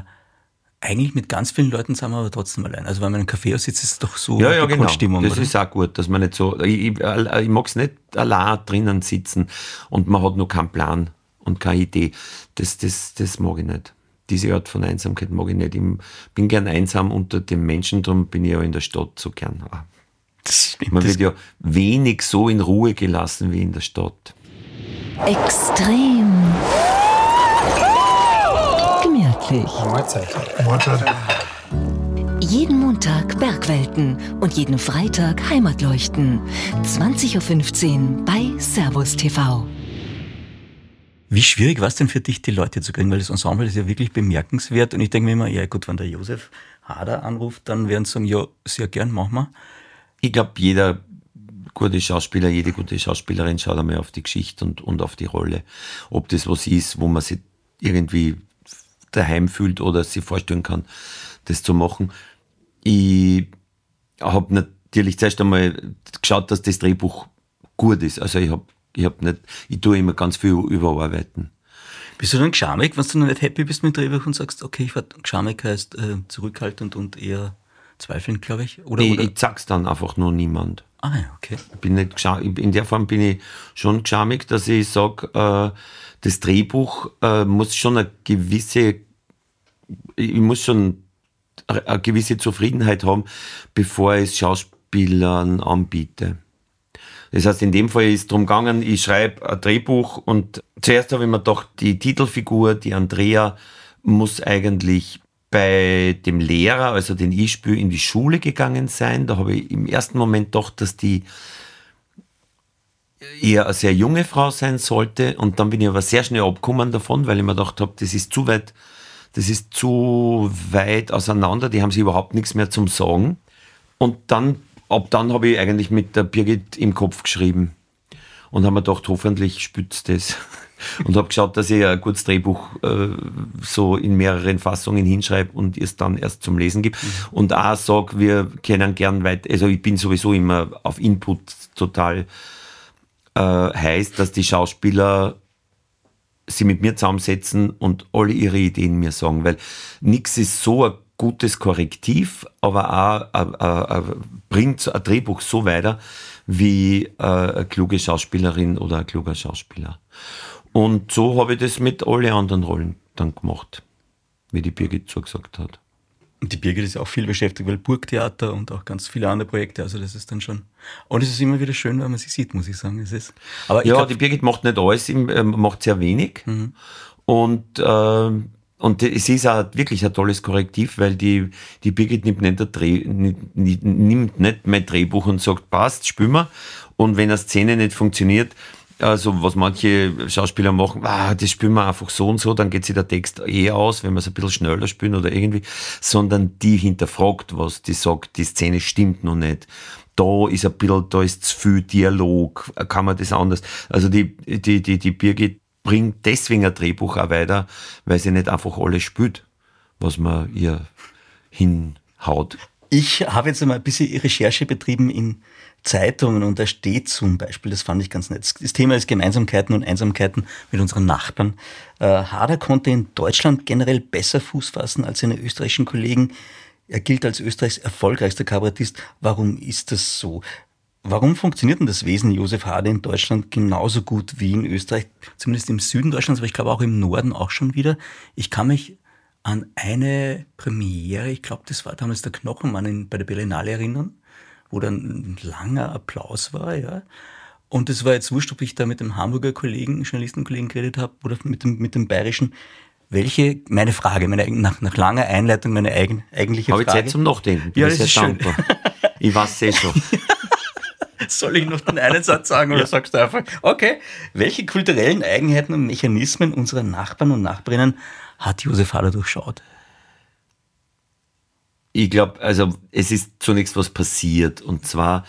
eigentlich mit ganz vielen Leuten sind wir aber trotzdem allein. Also wenn man in einem Café sitzt, ist es doch so ja, ja, genau. Stimmung. Das oder? ist auch gut, dass man nicht so. Ich, ich, ich mag es nicht allein drinnen sitzen und man hat nur keinen Plan und keine Idee. Das, das, das mag ich nicht. Diese Art von Einsamkeit mag ich nicht. Ich bin gern einsam unter den Menschen, darum bin ich ja in der Stadt so gern. Stimmt, man wird ja wenig so in Ruhe gelassen wie in der Stadt. Extrem gemütlich. Mahlzeit. Mahlzeit. Jeden Montag Bergwelten und jeden Freitag Heimatleuchten. 20.15 Uhr bei Servus TV. Wie schwierig war es denn für dich, die Leute zu kriegen? Weil das Ensemble ist ja wirklich bemerkenswert. Und ich denke mir immer, ja gut, wenn der Josef Hader anruft, dann werden sie sagen, ja, sehr gern, machen wir. Ich glaube, jeder gute Schauspieler, jede gute Schauspielerin schaut einmal auf die Geschichte und, und auf die Rolle. Ob das was ist, wo man sich irgendwie daheim fühlt oder sich vorstellen kann, das zu machen. Ich habe natürlich zuerst einmal geschaut, dass das Drehbuch gut ist. Also ich habe ich hab nicht, ich tue immer ganz viel überarbeiten. Bist du dann geschamig, wenn du noch nicht happy bist mit dem Drehbuch und sagst, okay, ich war geschamig heißt äh, zurückhaltend und eher zweifelnd, glaube ich? Oder, nee, oder? ich sag's dann einfach nur niemand. Ah ja, okay. Bin nicht in der Form bin ich schon geschamig, dass ich sage, äh, das Drehbuch äh, muss schon eine gewisse ich muss schon eine gewisse Zufriedenheit haben, bevor ich es Schauspielern anbiete. Das heißt, in dem Fall ist es darum gegangen, ich schreibe ein Drehbuch und zuerst habe ich mir gedacht, die Titelfigur, die Andrea, muss eigentlich bei dem Lehrer, also den ich spiele, in die Schule gegangen sein. Da habe ich im ersten Moment gedacht, dass die eher eine sehr junge Frau sein sollte. Und dann bin ich aber sehr schnell abgekommen davon, weil ich mir gedacht habe, das ist zu weit das ist zu weit auseinander, die haben sich überhaupt nichts mehr zum Sagen. Und dann, ab dann habe ich eigentlich mit der Birgit im Kopf geschrieben und habe mir gedacht, hoffentlich spützt das. Und habe geschaut, dass ich ein gutes Drehbuch äh, so in mehreren Fassungen hinschreibe und es dann erst zum Lesen gibt. Mhm. Und auch sage, wir können gern weiter, also ich bin sowieso immer auf Input total äh, heiß, dass die Schauspieler sie mit mir zusammensetzen und alle ihre Ideen mir sagen, weil nichts ist so ein gutes Korrektiv, aber auch a, a, a, bringt ein Drehbuch so weiter wie äh, eine kluge Schauspielerin oder ein kluger Schauspieler. Und so habe ich das mit allen anderen Rollen dann gemacht, wie die Birgit zugesagt hat. Und die Birgit ist auch viel beschäftigt, weil Burgtheater und auch ganz viele andere Projekte, also das ist dann schon. Und es ist immer wieder schön, wenn man sie sieht, muss ich sagen. Es ist, aber ja, glaub, die Birgit macht nicht alles, äh, macht sehr wenig. Mhm. Und, äh, und es ist auch wirklich ein tolles Korrektiv, weil die, die Birgit nimmt nicht, Dreh, nimmt, nicht mein Drehbuch und sagt, passt, spül mal. Und wenn eine Szene nicht funktioniert, also was manche Schauspieler machen, ah, das spielen wir einfach so und so, dann geht sich der Text eh aus, wenn wir es ein bisschen schneller spielen oder irgendwie, sondern die hinterfragt was, die sagt, die Szene stimmt noch nicht. Da ist ein bisschen, da ist zu viel Dialog, kann man das anders. Also die, die, die, die Birgit bringt deswegen ein Drehbuch auch weiter, weil sie nicht einfach alles spielt, was man ihr hinhaut. Ich habe jetzt einmal ein bisschen Recherche betrieben in Zeitungen und da steht zum Beispiel, das fand ich ganz nett, das Thema ist Gemeinsamkeiten und Einsamkeiten mit unseren Nachbarn. Äh, Hader konnte in Deutschland generell besser Fuß fassen als seine österreichischen Kollegen. Er gilt als Österreichs erfolgreichster Kabarettist. Warum ist das so? Warum funktioniert denn das Wesen Josef Hader in Deutschland genauso gut wie in Österreich? Zumindest im Süden Deutschlands, aber ich glaube auch im Norden auch schon wieder. Ich kann mich an eine Premiere, ich glaube, das war damals der Knochenmann in, bei der Berlinale erinnern, wo dann ein langer Applaus war, ja. Und es war jetzt wurscht, ob ich da mit dem Hamburger Kollegen, Journalistenkollegen geredet habe oder mit dem, mit dem bayerischen. Welche, meine Frage, meine, nach, nach langer Einleitung, meine eigen, eigentliche Habe Frage. ich Zeit zum Nachdenken. Bin Ja, ich das sehr ist schön. dankbar. Ich weiß eh schon. Soll ich noch den einen Satz sagen oder sagst du einfach, okay, welche kulturellen Eigenheiten und Mechanismen unserer Nachbarn und Nachbarinnen hat Josef Hader durchschaut? Ich glaube, also es ist zunächst was passiert und zwar,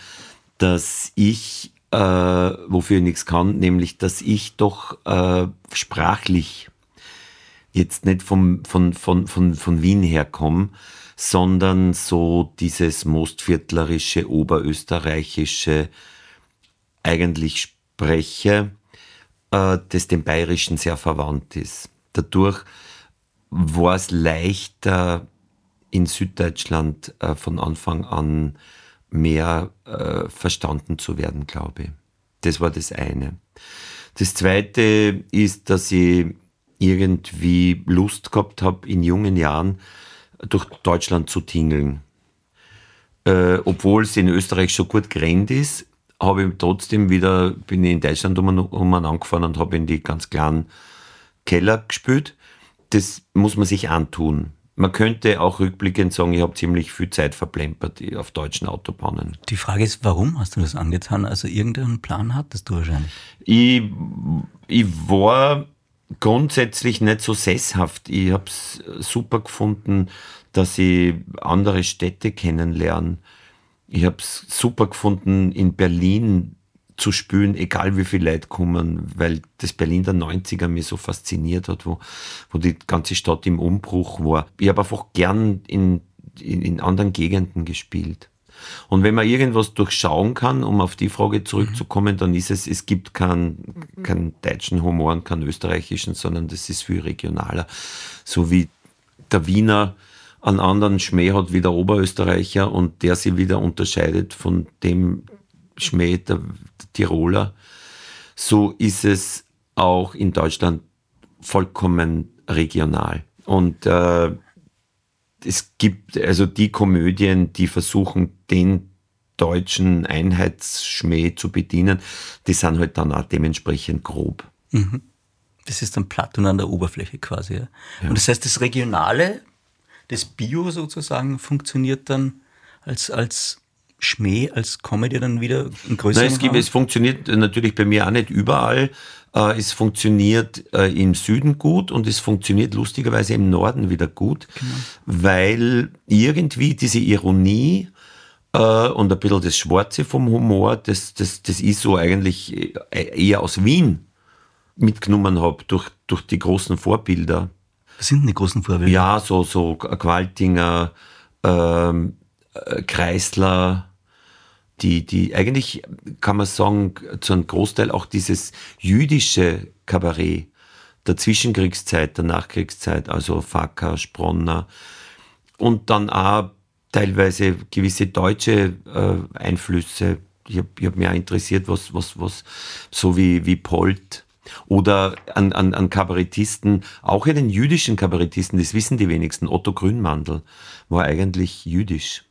dass ich, äh, wofür ich nichts kann, nämlich, dass ich doch äh, sprachlich jetzt nicht vom, von, von, von, von Wien herkomme, sondern so dieses Mostviertlerische, Oberösterreichische eigentlich spreche, äh, das dem Bayerischen sehr verwandt ist. Dadurch war es leichter, in Süddeutschland äh, von Anfang an mehr äh, verstanden zu werden, glaube ich. Das war das eine. Das zweite ist, dass ich irgendwie Lust gehabt habe, in jungen Jahren durch Deutschland zu tingeln. Äh, obwohl es in Österreich schon gut gerannt ist, habe ich trotzdem wieder, bin ich in Deutschland um, um angefahren und habe in die ganz kleinen Keller gespielt. Das muss man sich antun. Man könnte auch rückblickend sagen, ich habe ziemlich viel Zeit verplempert auf deutschen Autobahnen. Die Frage ist, warum hast du das angetan? Also irgendeinen Plan hattest du wahrscheinlich. Ich, ich war grundsätzlich nicht so sesshaft. Ich habe es super gefunden, dass ich andere Städte kennenlerne. Ich habe es super gefunden, in Berlin zu spielen, egal wie viele Leute kommen, weil das Berlin der 90er mich so fasziniert hat, wo, wo die ganze Stadt im Umbruch war. Ich habe einfach gern in, in, in anderen Gegenden gespielt. Und wenn man irgendwas durchschauen kann, um auf die Frage zurückzukommen, dann ist es, es gibt keinen, keinen deutschen Humor und keinen österreichischen, sondern das ist viel regionaler. So wie der Wiener einen anderen Schmäh hat wie der Oberösterreicher und der sich wieder unterscheidet von dem Schmäh der Tiroler, so ist es auch in Deutschland vollkommen regional. Und äh, es gibt also die Komödien, die versuchen, den deutschen Einheitsschmäh zu bedienen, die sind halt dann auch dementsprechend grob. Das ist dann platt und an der Oberfläche quasi. Ja. Und das heißt, das Regionale, das Bio sozusagen, funktioniert dann als, als Schmäh, als Comedy dann wieder in größeren Nein, es, gibt, es funktioniert natürlich bei mir auch nicht überall. Äh, Es funktioniert äh, im Süden gut und es funktioniert lustigerweise im Norden wieder gut, weil irgendwie diese Ironie äh, und ein bisschen das Schwarze vom Humor, das, das, das ich so eigentlich eher aus Wien mitgenommen habe durch, durch die großen Vorbilder. Was sind denn die großen Vorbilder? Ja, so, so Qualtinger, ähm, äh, Kreisler, die, die eigentlich, kann man sagen, zu einem Großteil auch dieses jüdische Kabarett der Zwischenkriegszeit, der Nachkriegszeit, also Facker, Spronner und dann auch teilweise gewisse deutsche äh, Einflüsse. Ich habe hab mich auch interessiert, was, was, was, so wie, wie Polt oder an, an, an Kabarettisten, auch in den jüdischen Kabarettisten, das wissen die wenigsten. Otto Grünmandl war eigentlich jüdisch.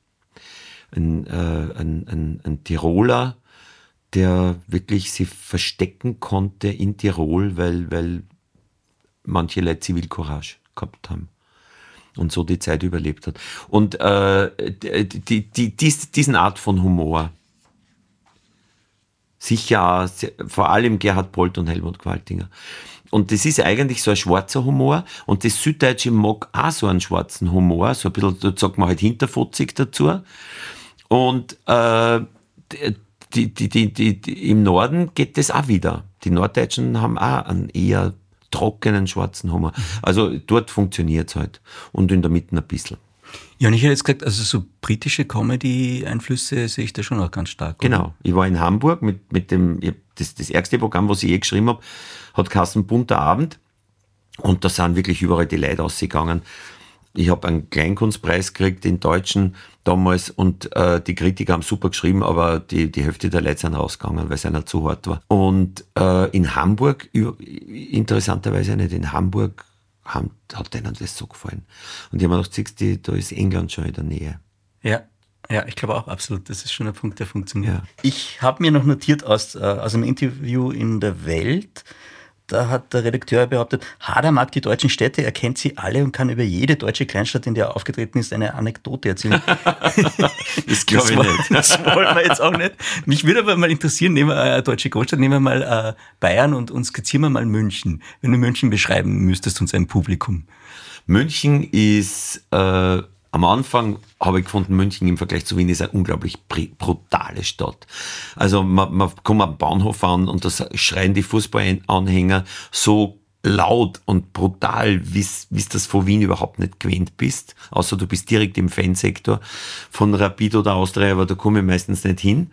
Ein, äh, ein, ein, ein Tiroler, der wirklich sich verstecken konnte in Tirol, weil, weil manche Leute Zivilcourage gehabt haben und so die Zeit überlebt hat. Und äh, die, die, dies, diesen Art von Humor, sicher auch, vor allem Gerhard Polt und Helmut Qualtinger. Und das ist eigentlich so ein schwarzer Humor und das Süddeutsche mag auch so einen schwarzen Humor, so ein bisschen, da sagt man halt hinterfotzig dazu. Und äh, die, die, die, im Norden geht das auch wieder. Die Norddeutschen haben auch einen eher trockenen schwarzen Humor. Also dort funktioniert es halt. Und in der Mitte ein bisschen. Ja, und ich hätte jetzt gesagt, also so britische Comedy-Einflüsse sehe ich da schon auch ganz stark. Oder? Genau. Ich war in Hamburg mit, mit dem, das, das ärgste Programm, was ich je geschrieben habe, hat Kassen bunter Abend. Und da sind wirklich überall die Leute ausgegangen. Ich habe einen Kleinkunstpreis gekriegt, den deutschen damals, und äh, die Kritiker haben super geschrieben, aber die, die Hälfte der Leute sind rausgegangen, weil es einer zu hart war. Und äh, in Hamburg, interessanterweise nicht, in Hamburg haben, hat denen das so gefallen. Und ich habe mir gedacht, siehst du, da ist England schon in der Nähe. Ja. Ja, ich glaube auch absolut. Das ist schon ein Punkt, der funktioniert. Ja. Ich habe mir noch notiert aus, äh, aus einem Interview in der Welt, da hat der Redakteur behauptet, Hader mag die deutschen Städte, er kennt sie alle und kann über jede deutsche Kleinstadt, in der er aufgetreten ist, eine Anekdote erzählen. das glaube ich nicht. Das wollen wir jetzt auch nicht. Mich würde aber mal interessieren, nehmen wir eine deutsche Großstadt, nehmen wir mal äh, Bayern und uns skizzieren wir mal München. Wenn du München beschreiben müsstest, uns ein Publikum. München ist äh, am Anfang habe ich gefunden, München im Vergleich zu Wien ist eine unglaublich brutale Stadt. Also man, man kommt am Bahnhof an und da schreien die Fußballanhänger so laut und brutal, wie du das von Wien überhaupt nicht gewöhnt bist. Außer du bist direkt im Fansektor von Rapid oder Austria, aber da komme ich meistens nicht hin.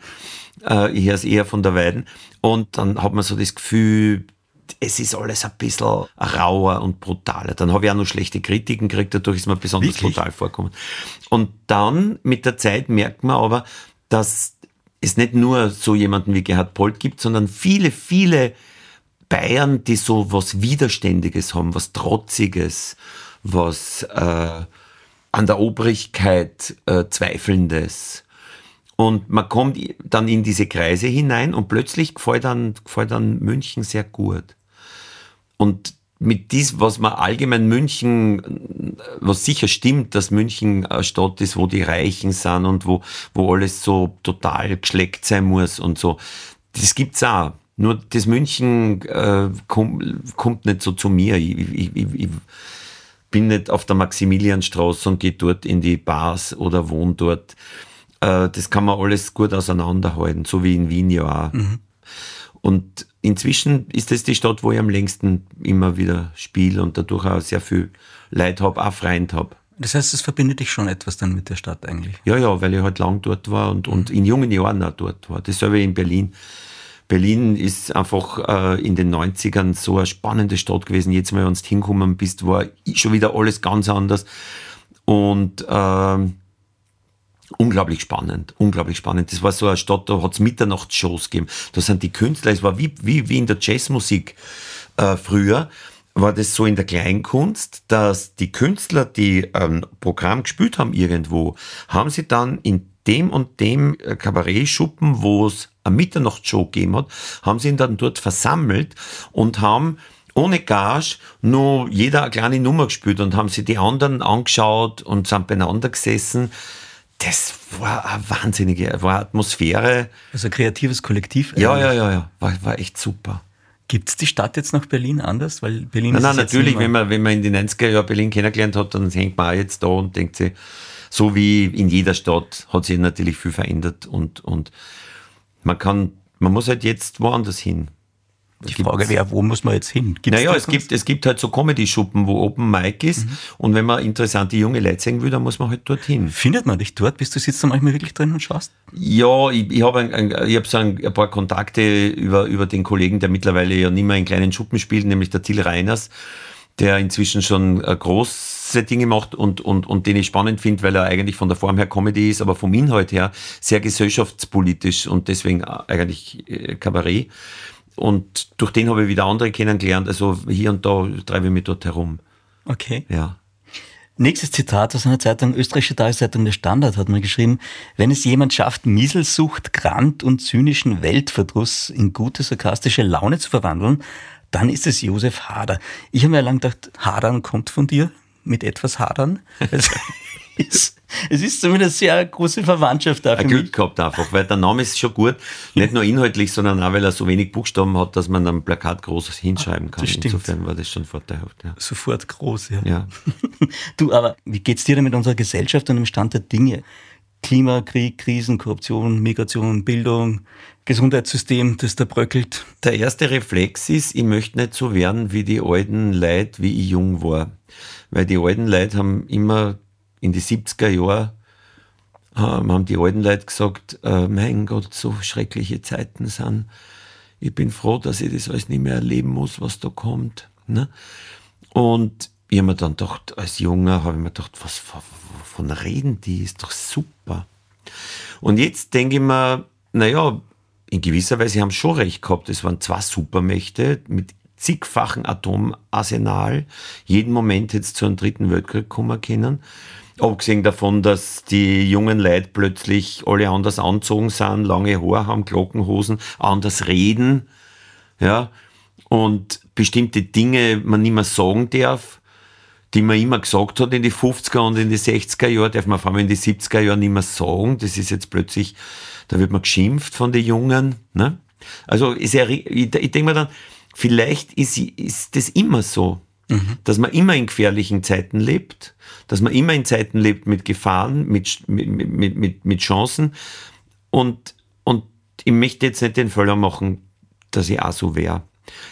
Äh, ich höre es eher von der Weiden. Und dann hat man so das Gefühl, es ist alles ein bisschen rauer und brutaler. Dann habe ich auch noch schlechte Kritiken gekriegt, dadurch ist mir besonders Wirklich? brutal vorkommen. Und dann mit der Zeit merkt man aber, dass es nicht nur so jemanden wie Gerhard Polt gibt, sondern viele, viele Bayern, die so was Widerständiges haben, was Trotziges, was äh, an der Obrigkeit äh, Zweifelndes. Und man kommt dann in diese Kreise hinein und plötzlich gefällt dann, gefällt dann München sehr gut. Und mit dies, was man allgemein München, was sicher stimmt, dass München eine Stadt ist, wo die Reichen sind und wo, wo alles so total geschleckt sein muss und so. Das gibt's auch. Nur das München äh, kommt, kommt nicht so zu mir. Ich, ich, ich, ich bin nicht auf der Maximilianstraße und gehe dort in die Bars oder wohne dort. Äh, das kann man alles gut auseinanderhalten, so wie in Wien ja auch. Mhm. Und inzwischen ist es die Stadt, wo ich am längsten immer wieder spiele und dadurch auch sehr viel Leid habe, auch Freund habe. Das heißt, es verbindet dich schon etwas dann mit der Stadt eigentlich? Ja, ja, weil ich halt lang dort war und, mhm. und in jungen Jahren auch dort war. Dasselbe in Berlin. Berlin ist einfach äh, in den 90ern so eine spannende Stadt gewesen. Jetzt, wenn du hinkommen bist, war schon wieder alles ganz anders. Und äh, unglaublich spannend, unglaublich spannend. Das war so eine Stadt, da hat es Mitternachtsshows gegeben. Da sind die Künstler, es war wie, wie, wie in der Jazzmusik äh, früher, war das so in der Kleinkunst, dass die Künstler, die ein Programm gespielt haben irgendwo, haben sie dann in dem und dem äh, Kabarettschuppen, wo es eine Mitternachtsshow gegeben hat, haben sie ihn dann dort versammelt und haben ohne Gage nur jeder eine kleine Nummer gespielt und haben sie die anderen angeschaut und sind beieinander gesessen das war eine wahnsinnige, war eine Atmosphäre. Also ein kreatives Kollektiv. Ja, ja, ja, ja, war, war echt super. Gibt es die Stadt jetzt nach Berlin anders? Weil Berlin nein, nein, natürlich, wenn man, wenn man in den 90er Jahren Berlin kennengelernt hat, dann hängt man auch jetzt da und denkt sich, so wie in jeder Stadt hat sich natürlich viel verändert und, und man kann, man muss halt jetzt woanders hin. Die Frage wäre, wo muss man jetzt hin? Gibt's naja, es gibt, es gibt halt so Comedy-Schuppen, wo Open Mic ist. Mhm. Und wenn man interessante junge Leute sehen will, dann muss man halt dorthin. Findet man dich dort? Bist du sitzt da manchmal wirklich drin und schaust? Ja, ich, ich habe ein, ich hab so ein, ein, paar Kontakte über, über den Kollegen, der mittlerweile ja nicht mehr in kleinen Schuppen spielt, nämlich der Till Reiners, der inzwischen schon äh, große Dinge macht und, und, und den ich spannend finde, weil er eigentlich von der Form her Comedy ist, aber vom Inhalt her sehr gesellschaftspolitisch und deswegen äh, eigentlich äh, Kabarett. Und durch den habe ich wieder andere kennengelernt. Also hier und da treibe ich mich dort herum. Okay. Ja. Nächstes Zitat aus einer Zeitung, österreichische Tageszeitung Der Standard hat mir geschrieben, wenn es jemand schafft, Mieselsucht, Grant und zynischen Weltverdruss in gute, sarkastische Laune zu verwandeln, dann ist es Josef Hader. Ich habe mir lang gedacht, Hadern kommt von dir, mit etwas Hadern. ist, es ist zumindest sehr große Verwandtschaft da. Ein Glück gehabt einfach, weil der Name ist schon gut. Nicht nur inhaltlich, sondern auch, weil er so wenig Buchstaben hat, dass man am Plakat groß hinschreiben kann. Insofern war das schon vorteilhaft. Ja. Sofort groß, ja. ja. du, aber wie geht's dir denn mit unserer Gesellschaft und dem Stand der Dinge? Klimakrieg, Krisen, Korruption, Migration, Bildung, Gesundheitssystem, das da bröckelt. Der erste Reflex ist, ich möchte nicht so werden wie die alten Leute, wie ich jung war. Weil die alten Leute haben immer in die 70er Jahre ähm, haben die alten Leute gesagt, äh, mein Gott, so schreckliche Zeiten sind. Ich bin froh, dass ich das alles nicht mehr erleben muss, was da kommt. Ne? Und ich habe mir dann gedacht, als Junger habe ich mir gedacht, was von reden die, ist doch super. Und jetzt denke ich mir, naja, in gewisser Weise haben sie schon recht gehabt. Es waren zwei Supermächte mit zigfachen Atomarsenal. Jeden Moment jetzt zu einem dritten Weltkrieg kommen können. Abgesehen davon, dass die jungen Leute plötzlich alle anders anzogen sind, lange Haare haben, Glockenhosen, anders reden, ja, und bestimmte Dinge man nicht mehr sagen darf, die man immer gesagt hat in die 50er und in die 60er Jahre, darf man vor allem in die 70er Jahre nicht mehr sagen. Das ist jetzt plötzlich, da wird man geschimpft von den Jungen. Ne? Also ist ja, ich, ich denke mir dann, vielleicht ist, ist das immer so, dass man immer in gefährlichen Zeiten lebt dass man immer in Zeiten lebt mit Gefahren, mit, mit, mit, mit Chancen. Und, und ich möchte jetzt nicht den Fehler machen, dass ich auch so wäre.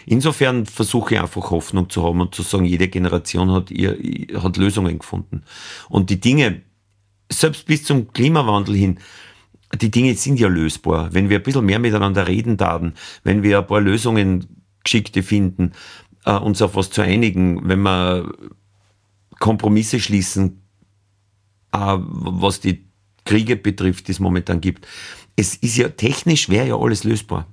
Insofern versuche ich einfach Hoffnung zu haben und zu sagen, jede Generation hat, ihr, hat Lösungen gefunden. Und die Dinge, selbst bis zum Klimawandel hin, die Dinge sind ja lösbar. Wenn wir ein bisschen mehr miteinander reden darden, wenn wir ein paar Lösungen geschickte finden, äh, uns auf was zu einigen, wenn wir Kompromisse schließen, äh, was die Kriege betrifft, die es momentan gibt. Es ist ja technisch wäre ja alles lösbar.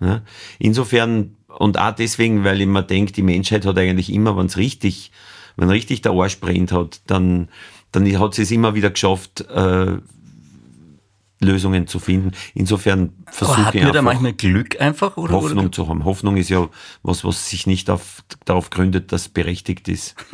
Ja? Insofern, und auch deswegen, weil ich mir denke, die Menschheit hat eigentlich immer, wenn es richtig, wenn richtig der Arsch brennt hat, dann, dann hat sie es immer wieder geschafft, äh, Lösungen zu finden. Insofern versuche ich einfach da manchmal Glück einfach oder Hoffnung oder? zu haben. Hoffnung ist ja was, was sich nicht auf, darauf gründet, dass berechtigt ist.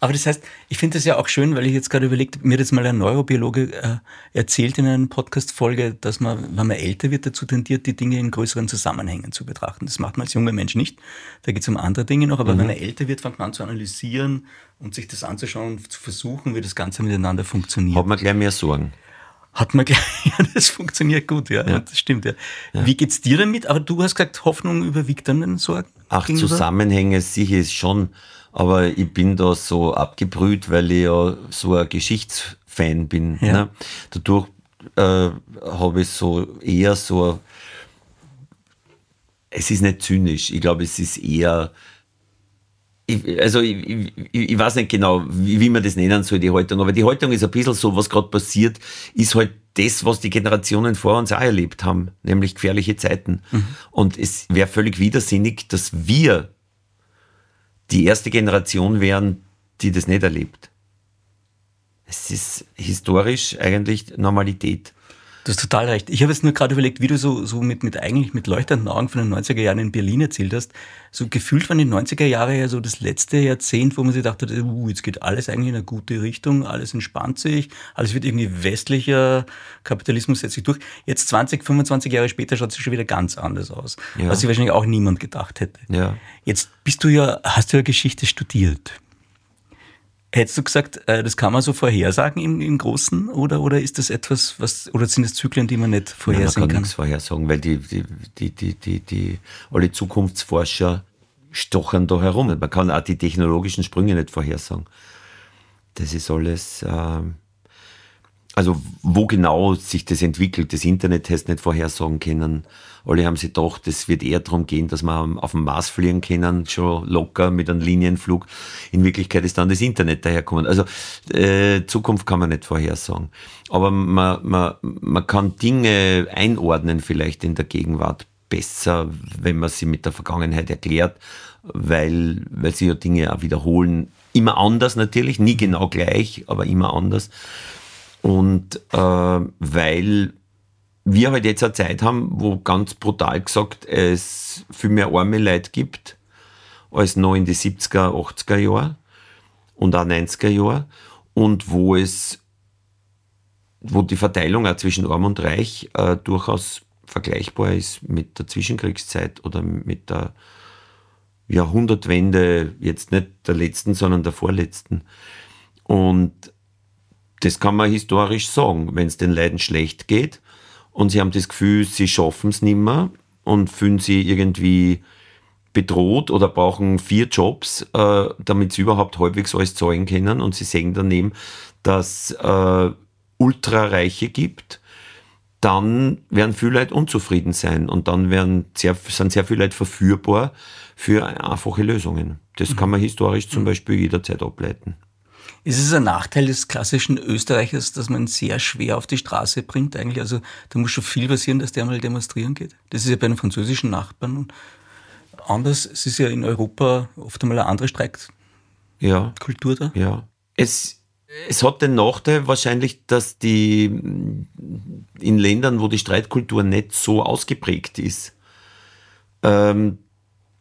Aber das heißt, ich finde das ja auch schön, weil ich jetzt gerade überlegt, mir hat jetzt mal ein Neurobiologe äh, erzählt in einer Podcast-Folge, dass man, wenn man älter wird, dazu tendiert, die Dinge in größeren Zusammenhängen zu betrachten. Das macht man als junger Mensch nicht. Da geht es um andere Dinge noch, aber mhm. wenn man älter wird, fängt man an zu analysieren und sich das anzuschauen und zu versuchen, wie das Ganze miteinander funktioniert. Hat man gleich mehr Sorgen hat man gleich, ja, das funktioniert gut, ja, ja. das stimmt, ja. ja. Wie geht's dir damit? Aber du hast gesagt, Hoffnung überwiegt dann den Sorgen? Ach, gegenüber? Zusammenhänge sicher ist schon aber ich bin da so abgebrüht, weil ich ja so ein Geschichtsfan bin. Ja. Ne? Dadurch äh, habe ich so eher so, es ist nicht zynisch, ich glaube, es ist eher, ich, also ich, ich, ich, weiß nicht genau, wie, wie, man das nennen soll, die Haltung, aber die Haltung ist ein bisschen so, was gerade passiert, ist halt das, was die Generationen vor uns auch erlebt haben, nämlich gefährliche Zeiten. Mhm. Und es wäre völlig widersinnig, dass wir die erste Generation wären, die das nicht erlebt. Es ist historisch eigentlich Normalität. Du hast total recht. Ich habe jetzt nur gerade überlegt, wie du so, so mit, mit eigentlich mit leuchtenden Augen von den 90er Jahren in Berlin erzählt hast. So gefühlt waren die 90er Jahre ja so das letzte Jahrzehnt, wo man sich dachte, uh, jetzt geht alles eigentlich in eine gute Richtung, alles entspannt sich, alles wird irgendwie westlicher, Kapitalismus setzt sich durch. Jetzt 20, 25 Jahre später schaut es schon wieder ganz anders aus. Ja. Was sich wahrscheinlich auch niemand gedacht hätte. Ja. Jetzt bist du ja, hast du ja Geschichte studiert. Hättest du gesagt, äh, das kann man so vorhersagen im, im Großen oder, oder ist das etwas, was, oder sind es Zyklen, die man nicht vorhersehen Nein, man kann? nichts vorhersagen, weil die, die, die, die, die, die, alle Zukunftsforscher stochern da herum. Man kann auch die technologischen Sprünge nicht vorhersagen. Das ist alles, äh, also wo genau sich das entwickelt, das Internet hast nicht vorhersagen können. Alle haben sich gedacht, es wird eher darum gehen, dass man auf dem Mars fliegen können, schon locker mit einem Linienflug. In Wirklichkeit ist dann das Internet daherkommen. Also äh, Zukunft kann man nicht vorhersagen. Aber man, man, man kann Dinge einordnen vielleicht in der Gegenwart besser, wenn man sie mit der Vergangenheit erklärt, weil, weil sie ja Dinge auch wiederholen. Immer anders natürlich, nie genau gleich, aber immer anders. Und äh, weil wir halt jetzt eine Zeit haben, wo ganz brutal gesagt es viel mehr arme Leute gibt als noch in die 70er, 80er Jahre und auch 90er Jahre und wo es wo die Verteilung auch zwischen Arm und Reich äh, durchaus vergleichbar ist mit der Zwischenkriegszeit oder mit der Jahrhundertwende, jetzt nicht der letzten, sondern der vorletzten. Und das kann man historisch sagen, wenn es den Leuten schlecht geht und sie haben das Gefühl, sie schaffen es nicht mehr und fühlen sich irgendwie bedroht oder brauchen vier Jobs, äh, damit sie überhaupt halbwegs alles zahlen können. Und sie sehen daneben, dass äh, Ultrareiche gibt, dann werden viele Leute unzufrieden sein und dann werden sehr, sind sehr viele Leute verführbar für einfache Lösungen. Das kann man historisch zum Beispiel jederzeit ableiten. Ist es ein Nachteil des klassischen Österreichers, dass man sehr schwer auf die Straße bringt eigentlich? Also da muss schon viel passieren, dass der mal demonstrieren geht. Das ist ja bei den französischen Nachbarn anders. Es ist ja in Europa oft einmal eine andere Streikkultur ja. da. Ja. Es, es hat den Nachteil wahrscheinlich, dass die in Ländern, wo die Streitkultur nicht so ausgeprägt ist, ähm,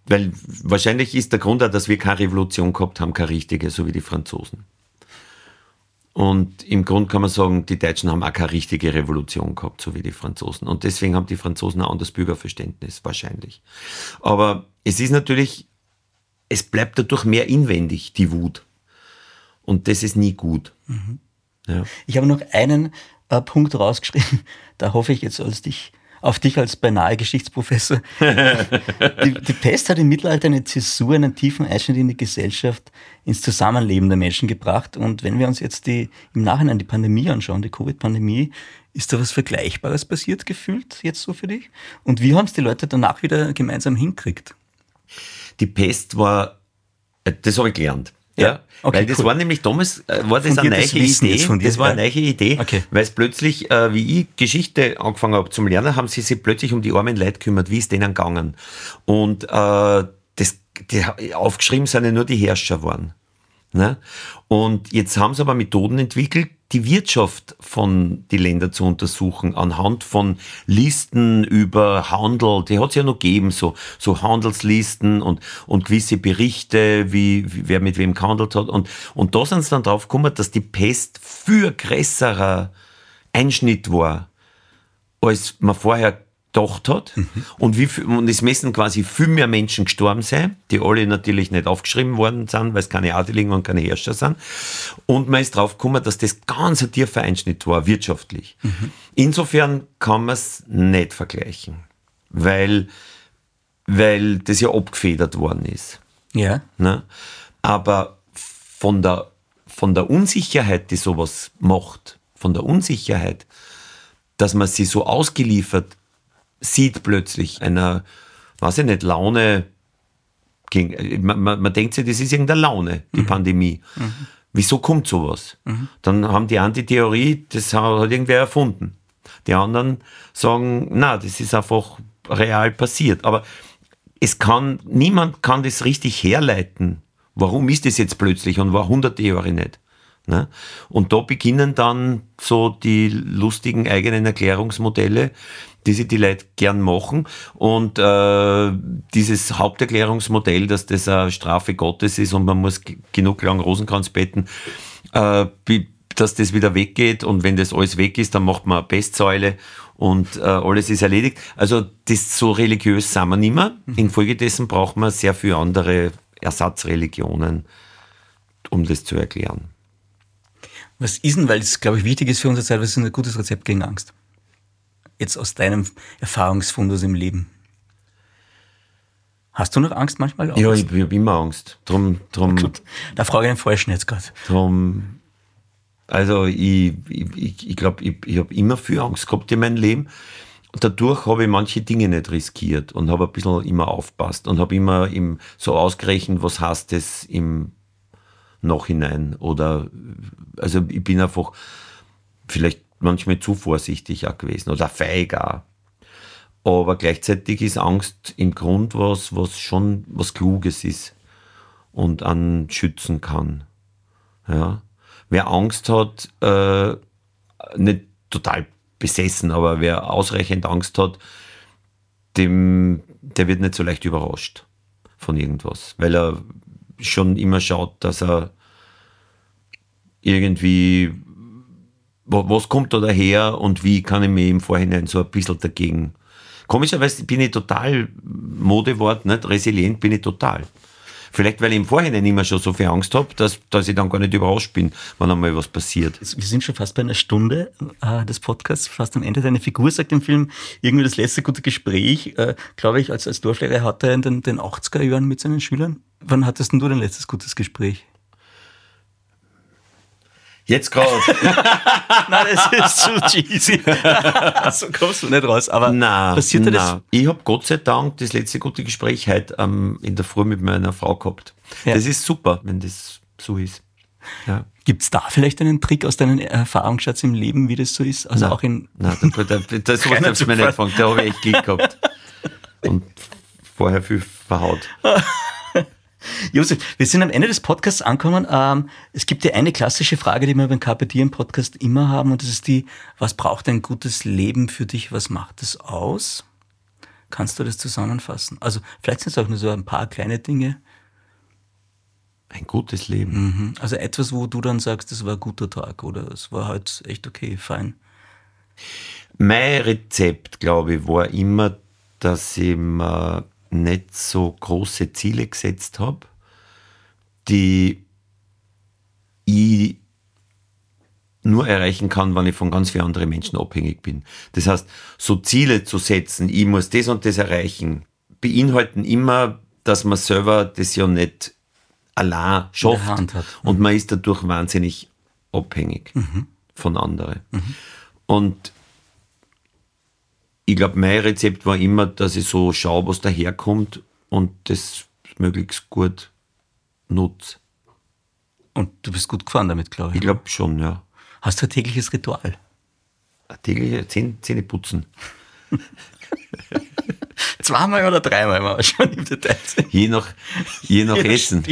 weil wahrscheinlich ist der Grund auch, dass wir keine Revolution gehabt haben, keine richtige, so wie die Franzosen. Und im Grunde kann man sagen, die Deutschen haben auch keine richtige Revolution gehabt, so wie die Franzosen. Und deswegen haben die Franzosen ein anderes Bürgerverständnis, wahrscheinlich. Aber es ist natürlich, es bleibt dadurch mehr inwendig, die Wut. Und das ist nie gut. Mhm. Ja. Ich habe noch einen äh, Punkt rausgeschrieben, da hoffe ich jetzt als dich auf dich als beinahe Geschichtsprofessor. die, die, Pest hat im Mittelalter eine Zäsur, einen tiefen Einschnitt in die Gesellschaft, ins Zusammenleben der Menschen gebracht. Und wenn wir uns jetzt die, im Nachhinein die Pandemie anschauen, die Covid-Pandemie, ist da was Vergleichbares passiert gefühlt jetzt so für dich? Und wie haben es die Leute danach wieder gemeinsam hinkriegt? Die Pest war, äh, das habe ich gelernt. Ja, okay, weil das cool. war nämlich damals, äh, war das eine neue Idee, das war eine neue Idee, okay. weil es plötzlich, äh, wie ich Geschichte angefangen habe zum Lernen, haben sie sich plötzlich um die armen Leute gekümmert, wie es denen gegangen. Und äh, das, die, aufgeschrieben sind ja nur die Herrscher waren. Ne? Und jetzt haben sie aber Methoden entwickelt, die Wirtschaft von die Länder zu untersuchen, anhand von Listen über Handel, die hat es ja noch gegeben, so, so Handelslisten und, und gewisse Berichte, wie, wer mit wem gehandelt hat. Und, und da sind sie dann drauf gekommen, dass die Pest viel größerer Einschnitt war, als man vorher gedacht hat mhm. und, wie, und es müssen quasi viel mehr Menschen gestorben sein, die alle natürlich nicht aufgeschrieben worden sind, weil es keine Adeligen und keine Herrscher sind. Und man ist drauf gekommen, dass das ganz ein tiefer Einschnitt war, wirtschaftlich. Mhm. Insofern kann man es nicht vergleichen, weil, weil das ja abgefedert worden ist. Ja. Ne? Aber von der, von der Unsicherheit, die sowas macht, von der Unsicherheit, dass man sie so ausgeliefert sieht plötzlich einer, weiß ich nicht, Laune, gegen, man, man, man denkt sich, das ist irgendeine Laune, die mhm. Pandemie. Mhm. Wieso kommt sowas? Mhm. Dann haben die Antitheorie, das hat irgendwer erfunden. Die anderen sagen, na, das ist einfach real passiert. Aber es kann, niemand kann das richtig herleiten. Warum ist das jetzt plötzlich und war hunderte Jahre nicht? Ne? Und da beginnen dann so die lustigen eigenen Erklärungsmodelle, die sich die Leute gern machen. Und äh, dieses Haupterklärungsmodell, dass das eine Strafe Gottes ist und man muss genug lang Rosenkranz beten, äh, dass das wieder weggeht und wenn das alles weg ist, dann macht man eine Pestsäule und äh, alles ist erledigt. Also das so religiös sind wir nicht mehr. Infolgedessen braucht man sehr viele andere Ersatzreligionen, um das zu erklären. Was ist denn, weil es, glaube ich, wichtig ist für unsere Zeit, was ist ein gutes Rezept gegen Angst? Jetzt aus deinem Erfahrungsfundus im Leben. Hast du noch Angst manchmal? Ja, ich, ich habe immer Angst. Drum, drum, Gut, da frage ich den Falschen jetzt gerade. Drum, also ich, ich, ich glaube, ich, ich habe immer viel Angst gehabt in meinem Leben. Und dadurch habe ich manche Dinge nicht riskiert und habe ein bisschen immer aufpasst und habe immer im, so ausgerechnet, was heißt das im Nachhinein. Oder also ich bin einfach vielleicht manchmal zu vorsichtig auch gewesen oder feig auch. Aber gleichzeitig ist Angst im Grund was, was schon was Kluges ist und an schützen kann. Ja. Wer Angst hat, äh, nicht total besessen, aber wer ausreichend Angst hat, dem, der wird nicht so leicht überrascht von irgendwas, weil er schon immer schaut, dass er irgendwie was kommt da daher und wie kann ich mir im Vorhinein so ein bisschen dagegen. Komischerweise bin ich total Modewort, nicht? Resilient bin ich total. Vielleicht, weil ich im Vorhinein immer schon so viel Angst habe, dass, dass ich dann gar nicht überrascht bin, wenn einmal was passiert. Wir sind schon fast bei einer Stunde äh, des Podcasts, fast am Ende. Deine Figur sagt im Film irgendwie das letzte gute Gespräch, äh, glaube ich, als, als Dorflehrer hat er in den, den 80er Jahren mit seinen Schülern. Wann hattest denn du dein letztes gutes Gespräch? Jetzt gerade. Nein, das ist zu cheesy. so kommst du nicht raus. Aber Nein, passiert dir das? Ich habe Gott sei Dank das letzte gute Gespräch heute ähm, in der Früh mit meiner Frau gehabt. Ja. Das ist super, wenn das so ist. Ja. Gibt es da vielleicht einen Trick aus deinen Erfahrungsschatz im Leben, wie das so ist? Also Nein. auch in. Nein, da, da, da, das darfst du mir nicht fragen. Da habe ich echt Glück gehabt. Und vorher viel verhaut. Josef, wir sind am Ende des Podcasts angekommen. Ähm, es gibt ja eine klassische Frage, die wir beim Carpe Diem Podcast immer haben, und das ist die: Was braucht ein gutes Leben für dich? Was macht es aus? Kannst du das zusammenfassen? Also, vielleicht sind es auch nur so ein paar kleine Dinge. Ein gutes Leben. Mhm. Also etwas, wo du dann sagst, das war ein guter Tag oder es war halt echt okay, fein. Mein Rezept, glaube ich, war immer, dass ich mir nicht so große Ziele gesetzt habe, die ich nur erreichen kann, wenn ich von ganz vielen anderen Menschen abhängig bin. Das heißt, so Ziele zu setzen, ich muss das und das erreichen, beinhalten immer, dass man selber das ja nicht allein schafft. Hat. Und man ist dadurch wahnsinnig abhängig von anderen. Und ich glaube, mein Rezept war immer, dass ich so schaue, was daherkommt und das möglichst gut nutze. Und du bist gut gefahren damit, glaube ich. Ich glaube schon, ja. Hast du ein tägliches Ritual? Tägliche Zähne, Zähne putzen. Zweimal oder dreimal, wenn wir schon im Detail sind. Je nach, je nach Essen.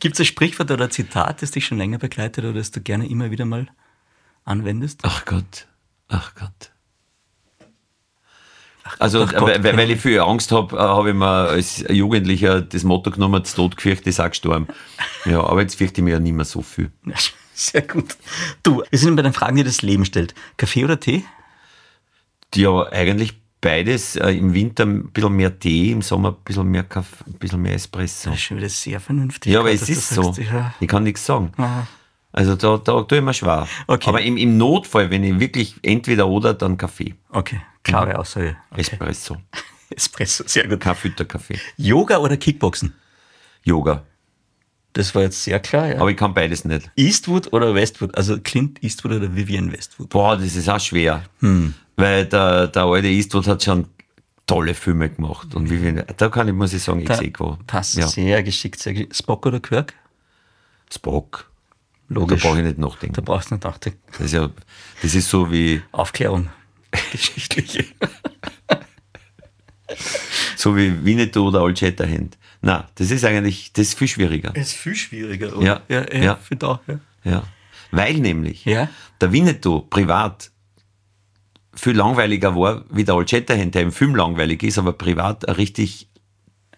Gibt es ein Sprichwort oder ein Zitat, das dich schon länger begleitet oder das du gerne immer wieder mal anwendest? Ach Gott, ach Gott. Also, ach Gott, weil, ich viel Angst habe, habe ich mir als Jugendlicher das Motto genommen, das Tod gefürchtet ist auch gestorben. Ja, aber jetzt fürchte ich mir ja nicht mehr so viel. Sehr gut. Du, wir sind bei den Fragen, die das Leben stellt. Kaffee oder Tee? Ja, eigentlich beides. Äh, Im Winter ein bisschen mehr Tee, im Sommer ein bisschen mehr Kaffee, ein bisschen mehr Espresso. Das ist schon wieder sehr vernünftig. Ja, aber es ist so. Ja. Ich kann nichts sagen. Aha. Also da, da tue ich mir schwer. Okay. Aber im, im Notfall, wenn ich wirklich entweder oder, dann Kaffee. Okay, klare Aussage. Okay. Espresso. Espresso, sehr gut. Kein Fütterkaffee. Yoga oder Kickboxen? Yoga. Das war jetzt sehr klar, ja. Aber ich kann beides nicht. Eastwood oder Westwood? Also Clint Eastwood oder Vivian Westwood? Boah, das ist auch schwer. Hm. Weil der, der alte Eastwood hat schon tolle Filme gemacht. Und wir, da kann ich, muss ich sagen, ich sehe wo. Passt Ja. sehr geschickt, sehr geschickt. Spock oder Quirk? Spock. Logisch. Da brauche ich nicht Da nachdenken. brauchst du nicht nachdenken. Das ist ja, das ist so wie, Aufklärung. Geschichtliche. so wie Winnetou oder Old Shatterhand. Na, das ist eigentlich, das ist viel schwieriger. ist viel schwieriger, Ja, Ja, ja, ja. finde auch, ja. Ja. Weil nämlich Ja. der Winnetou privat viel langweiliger war wie der Old Shatterhand, der im Film langweilig ist, aber privat ein richtig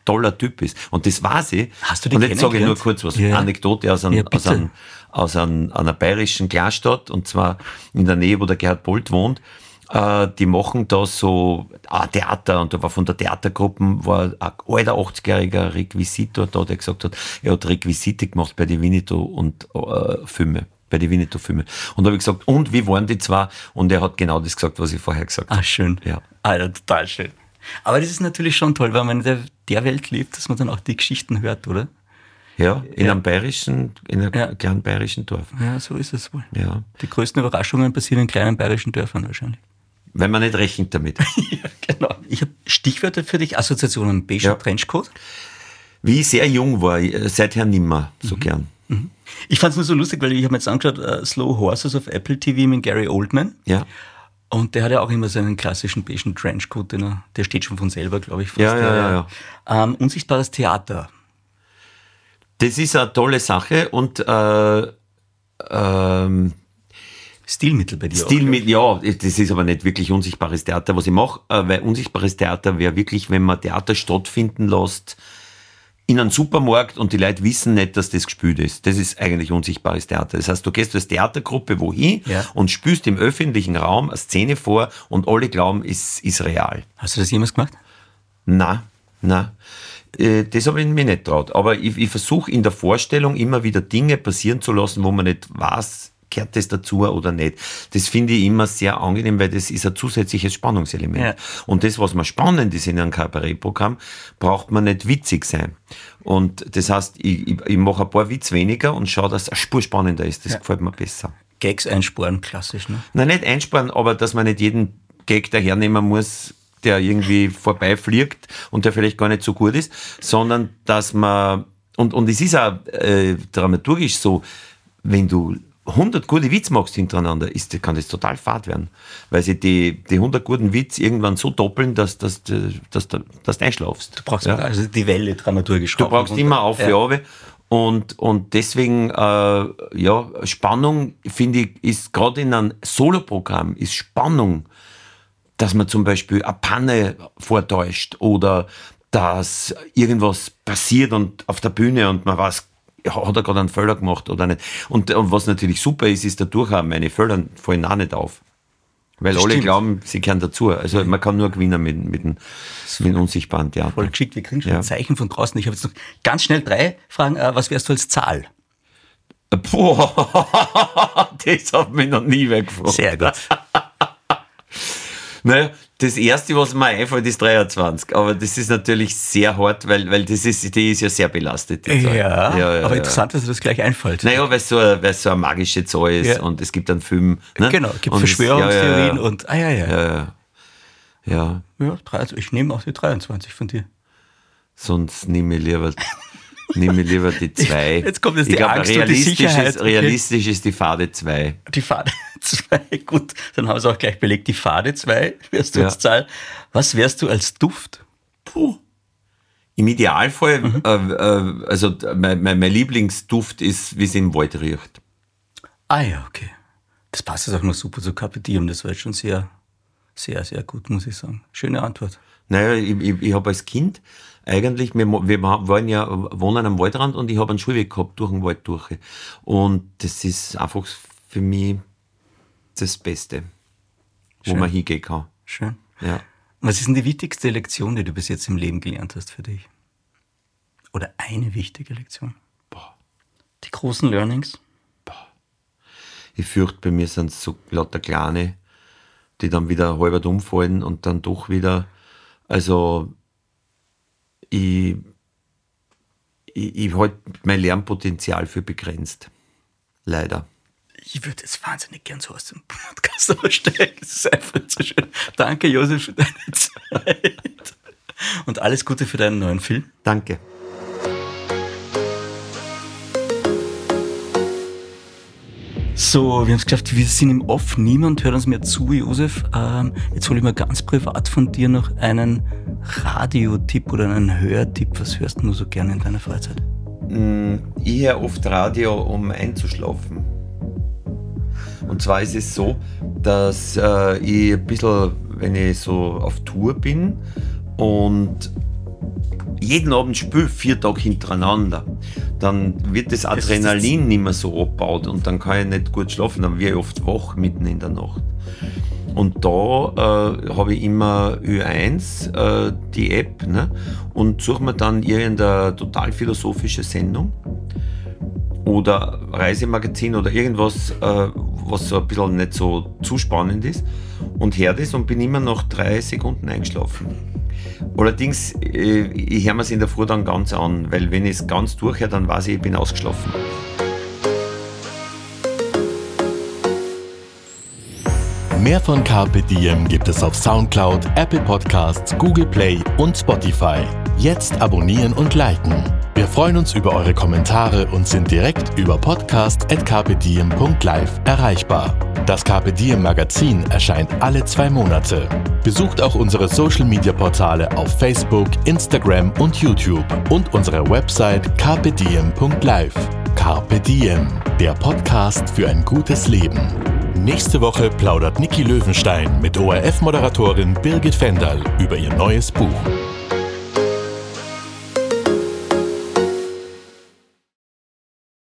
toller Typ ist. Und das weiß ich. Hast du den Und jetzt sage ich nur kurz was. Ja. Anekdote aus, einem, Ja, aus, einem, aus einem, einer bayerischen Kleinstadt, und zwar in der Nähe, wo der Gerhard Bolt wohnt. Äh, die machen da so ah, Theater und da war von der Theatergruppe war ein alter 80-jähriger Requisitor da, der gesagt hat, er hat Requisite gemacht bei den Winnetou und äh, Filme, bei den Winnetou-Filmen. Und da habe ich gesagt, und wie waren die zwei? Und er hat genau das gesagt, was ich vorher gesagt Ah, habe. schön. Ja. Alter, total schön. Aber das ist natürlich schon toll, weil man in der, der Welt lebt, dass man dann auch die Geschichten hört, oder? Ja, in Ja. einem bayerischen, in einem Ja. kleinen bayerischen Dorf. Ja, so ist es wohl. Ja. Die größten Überraschungen passieren in kleinen bayerischen Dörfern wahrscheinlich. Wenn man nicht rechnet damit. ja, genau. Ich habe Stichwörter für dich, Assoziationen, Beige Ja. Trenchcoat. Wie ich sehr jung war, äh, seither nimmer so Mhm. gern. Ich fand es nur so lustig, weil ich habe mir jetzt angeschaut, äh, Slow Horses auf Apple TV mit Gary Oldman. Ja. Und der hat ja auch immer seinen klassischen beigen Trenchcoat, den er, der steht schon von selber, glaube ich. fast. Ja, ja, ja, ja. Ähm, unsichtbares Theater. Das ist eine tolle Sache und äh, ähm, Stilmittel bei dir. Stil auch, mit, ja, das ist aber nicht wirklich unsichtbares Theater, was ich mache, äh, weil unsichtbares Theater wäre wirklich, wenn man Theater stattfinden lässt in einem Supermarkt und die Leute wissen nicht, dass das gespielt ist. Das ist eigentlich unsichtbares Theater. Das heißt, du gehst als Theatergruppe wohin Ja. und spielst im öffentlichen Raum eine Szene vor und alle glauben, es ist real. Hast du das jemals gemacht? Na, Nein. Äh, Das habe ich mir nicht traut. Aber ich, ich versuche in der Vorstellung immer wieder Dinge passieren zu lassen, wo man nicht weiß, gehört das dazu oder nicht. Das finde ich immer sehr angenehm, weil das ist ein zusätzliches Spannungselement. Ja. Und das, was man spannend ist in einem Kabarettprogramm, braucht man nicht witzig sein. Und das heißt, ich, ich, ich mache ein paar Witz weniger und schaue, dass es eine Spur spannender ist. Das gefällt mir besser. Gags einsparen, klassisch, ne? Nein, nicht einsparen, aber dass man nicht jeden Gag dahernehmen muss, der irgendwie vorbeifliegt und der vielleicht gar nicht so gut ist, sondern dass man, und, und es ist auch äh, dramaturgisch so, wenn du 100 gute Witze machst hintereinander, ist, kann das total fad werden. Weil sie die, die 100 guten Witze irgendwann so doppeln, dass, dass, dass, dass, dass du einschlafst. Du brauchst ja. also die Welle dramaturgisch Du brauchst und immer auf Ja. runter. Und, und deswegen, äh, ja, Spannung, finde ich, ist gerade in einem Soloprogramm, ist Spannung, dass man zum Beispiel eine Panne vortäuscht oder dass irgendwas passiert und auf der Bühne und man weiß, hat er gerade einen Fehler gemacht oder nicht. Und, und was natürlich super ist, ist dadurch auch, meine Fehler fallen auch nicht auf. Weil alle Stimmt. glauben, sie gehören dazu. Also man kann nur gewinnen mit, mit, dem, mit dem unsichtbaren Theater. Voll geschickt, wir kriegen schon Ja. ein Zeichen von draußen. Ich habe jetzt noch ganz schnell drei Fragen. Äh, Was wärst du als Zahl? Boah, das hat mich noch nie weggefragt. Sehr gut. Naja, das erste, was mir einfällt, ist 23. Aber das ist natürlich sehr hart, weil, weil das ist, die ist ja sehr belastet. Ja, ja, ja aber ja. interessant, dass dir das gleich einfällt. Naja, weil es so, es so eine magische Zahl ist Ja. und es gibt einen Film. Ne? Genau, gibt Und es- Verschwörungstheorien und, ah ja, ja. ja, ja. ja, ja 23, ich nehme auch die 23 von dir. sonst nehme ich lieber, nehme ich lieber die zwei. Jetzt kommt jetzt ich die glaub, Angst und die realistisch Sicherheit, Ist, okay. realistisch ist die Fade 2. Die Fade 2, gut, dann haben es auch gleich belegt. Die Fade 2 wärst du Ja. als Zahl. Was wärst du als Duft? Puh. Im Idealfall, Mhm. äh, äh, also mein, mein, mein Lieblingsduft ist, wie es im Wald riecht. Ah ja, okay. Das passt jetzt auch noch super zu Diem. Das war jetzt schon sehr, sehr, sehr gut, muss ich sagen. Schöne Antwort. Naja, ich, ich, ich habe als Kind eigentlich, wir, wir waren ja, wohnen am Waldrand und ich habe einen Schulweg gehabt durch den Wald durch. Und das ist einfach für mich das Beste, wo Schön. man hingehen kann. Schön. Ja. Was ist denn die wichtigste Lektion, die du bis jetzt im Leben gelernt hast für dich? Oder eine wichtige Lektion? Boah. Die großen Learnings? Ich fürchte, bei mir sind es so lauter kleine, die dann wieder halbert umfallen und dann doch wieder, also ich, ich, ich halte mein Lernpotenzial für begrenzt. Leider. Ich würde jetzt wahnsinnig gern so aus dem Podcast aussteigen. Es ist einfach so schön. Danke, Josef, für deine Zeit. Und alles Gute für deinen neuen Film. Danke. So, wir haben es geschafft, wir sind im Off. Niemand hört uns mehr zu, Josef. Ähm, jetzt hole ich mal ganz privat von dir noch einen Radiotipp oder einen Hörtipp. Was hörst du nur so gerne in deiner Freizeit? Ich höre oft Radio, um einzuschlafen. Und zwar ist es so, dass äh, ich ein bisschen, wenn ich so auf Tour bin und jeden Abend spiele, vier Tage hintereinander, dann wird das Adrenalin nicht mehr so abgebaut und dann kann ich nicht gut schlafen, dann werde ich oft wach mitten in der Nacht. Und da äh, habe ich immer Ö1, äh, die App, ne? und suche mir dann irgendeine total philosophische Sendung oder Reisemagazin oder irgendwas, äh, was so ein bisschen nicht so zu spannend ist und höre das und bin immer nach drei Sekunden eingeschlafen. Allerdings, äh, ich höre mir es in der Früh dann ganz an, weil wenn ich es ganz durchhöre, dann weiß ich, ich bin ausgeschlafen. Mehr von Carpe Diem gibt es auf Soundcloud, Apple Podcasts, Google Play und Spotify. Jetzt abonnieren und liken. Wir freuen uns über eure Kommentare und sind direkt über podcast.carpediem.live erreichbar. Das Carpe Diem Magazin erscheint alle zwei Monate. Besucht auch unsere Social Media Portale auf Facebook, Instagram und YouTube und unsere Website carpediem.live. Carpe Diem, der Podcast für ein gutes Leben. Nächste Woche plaudert Niki Löwenstein mit ORF-Moderatorin Birgit Fendal über ihr neues Buch.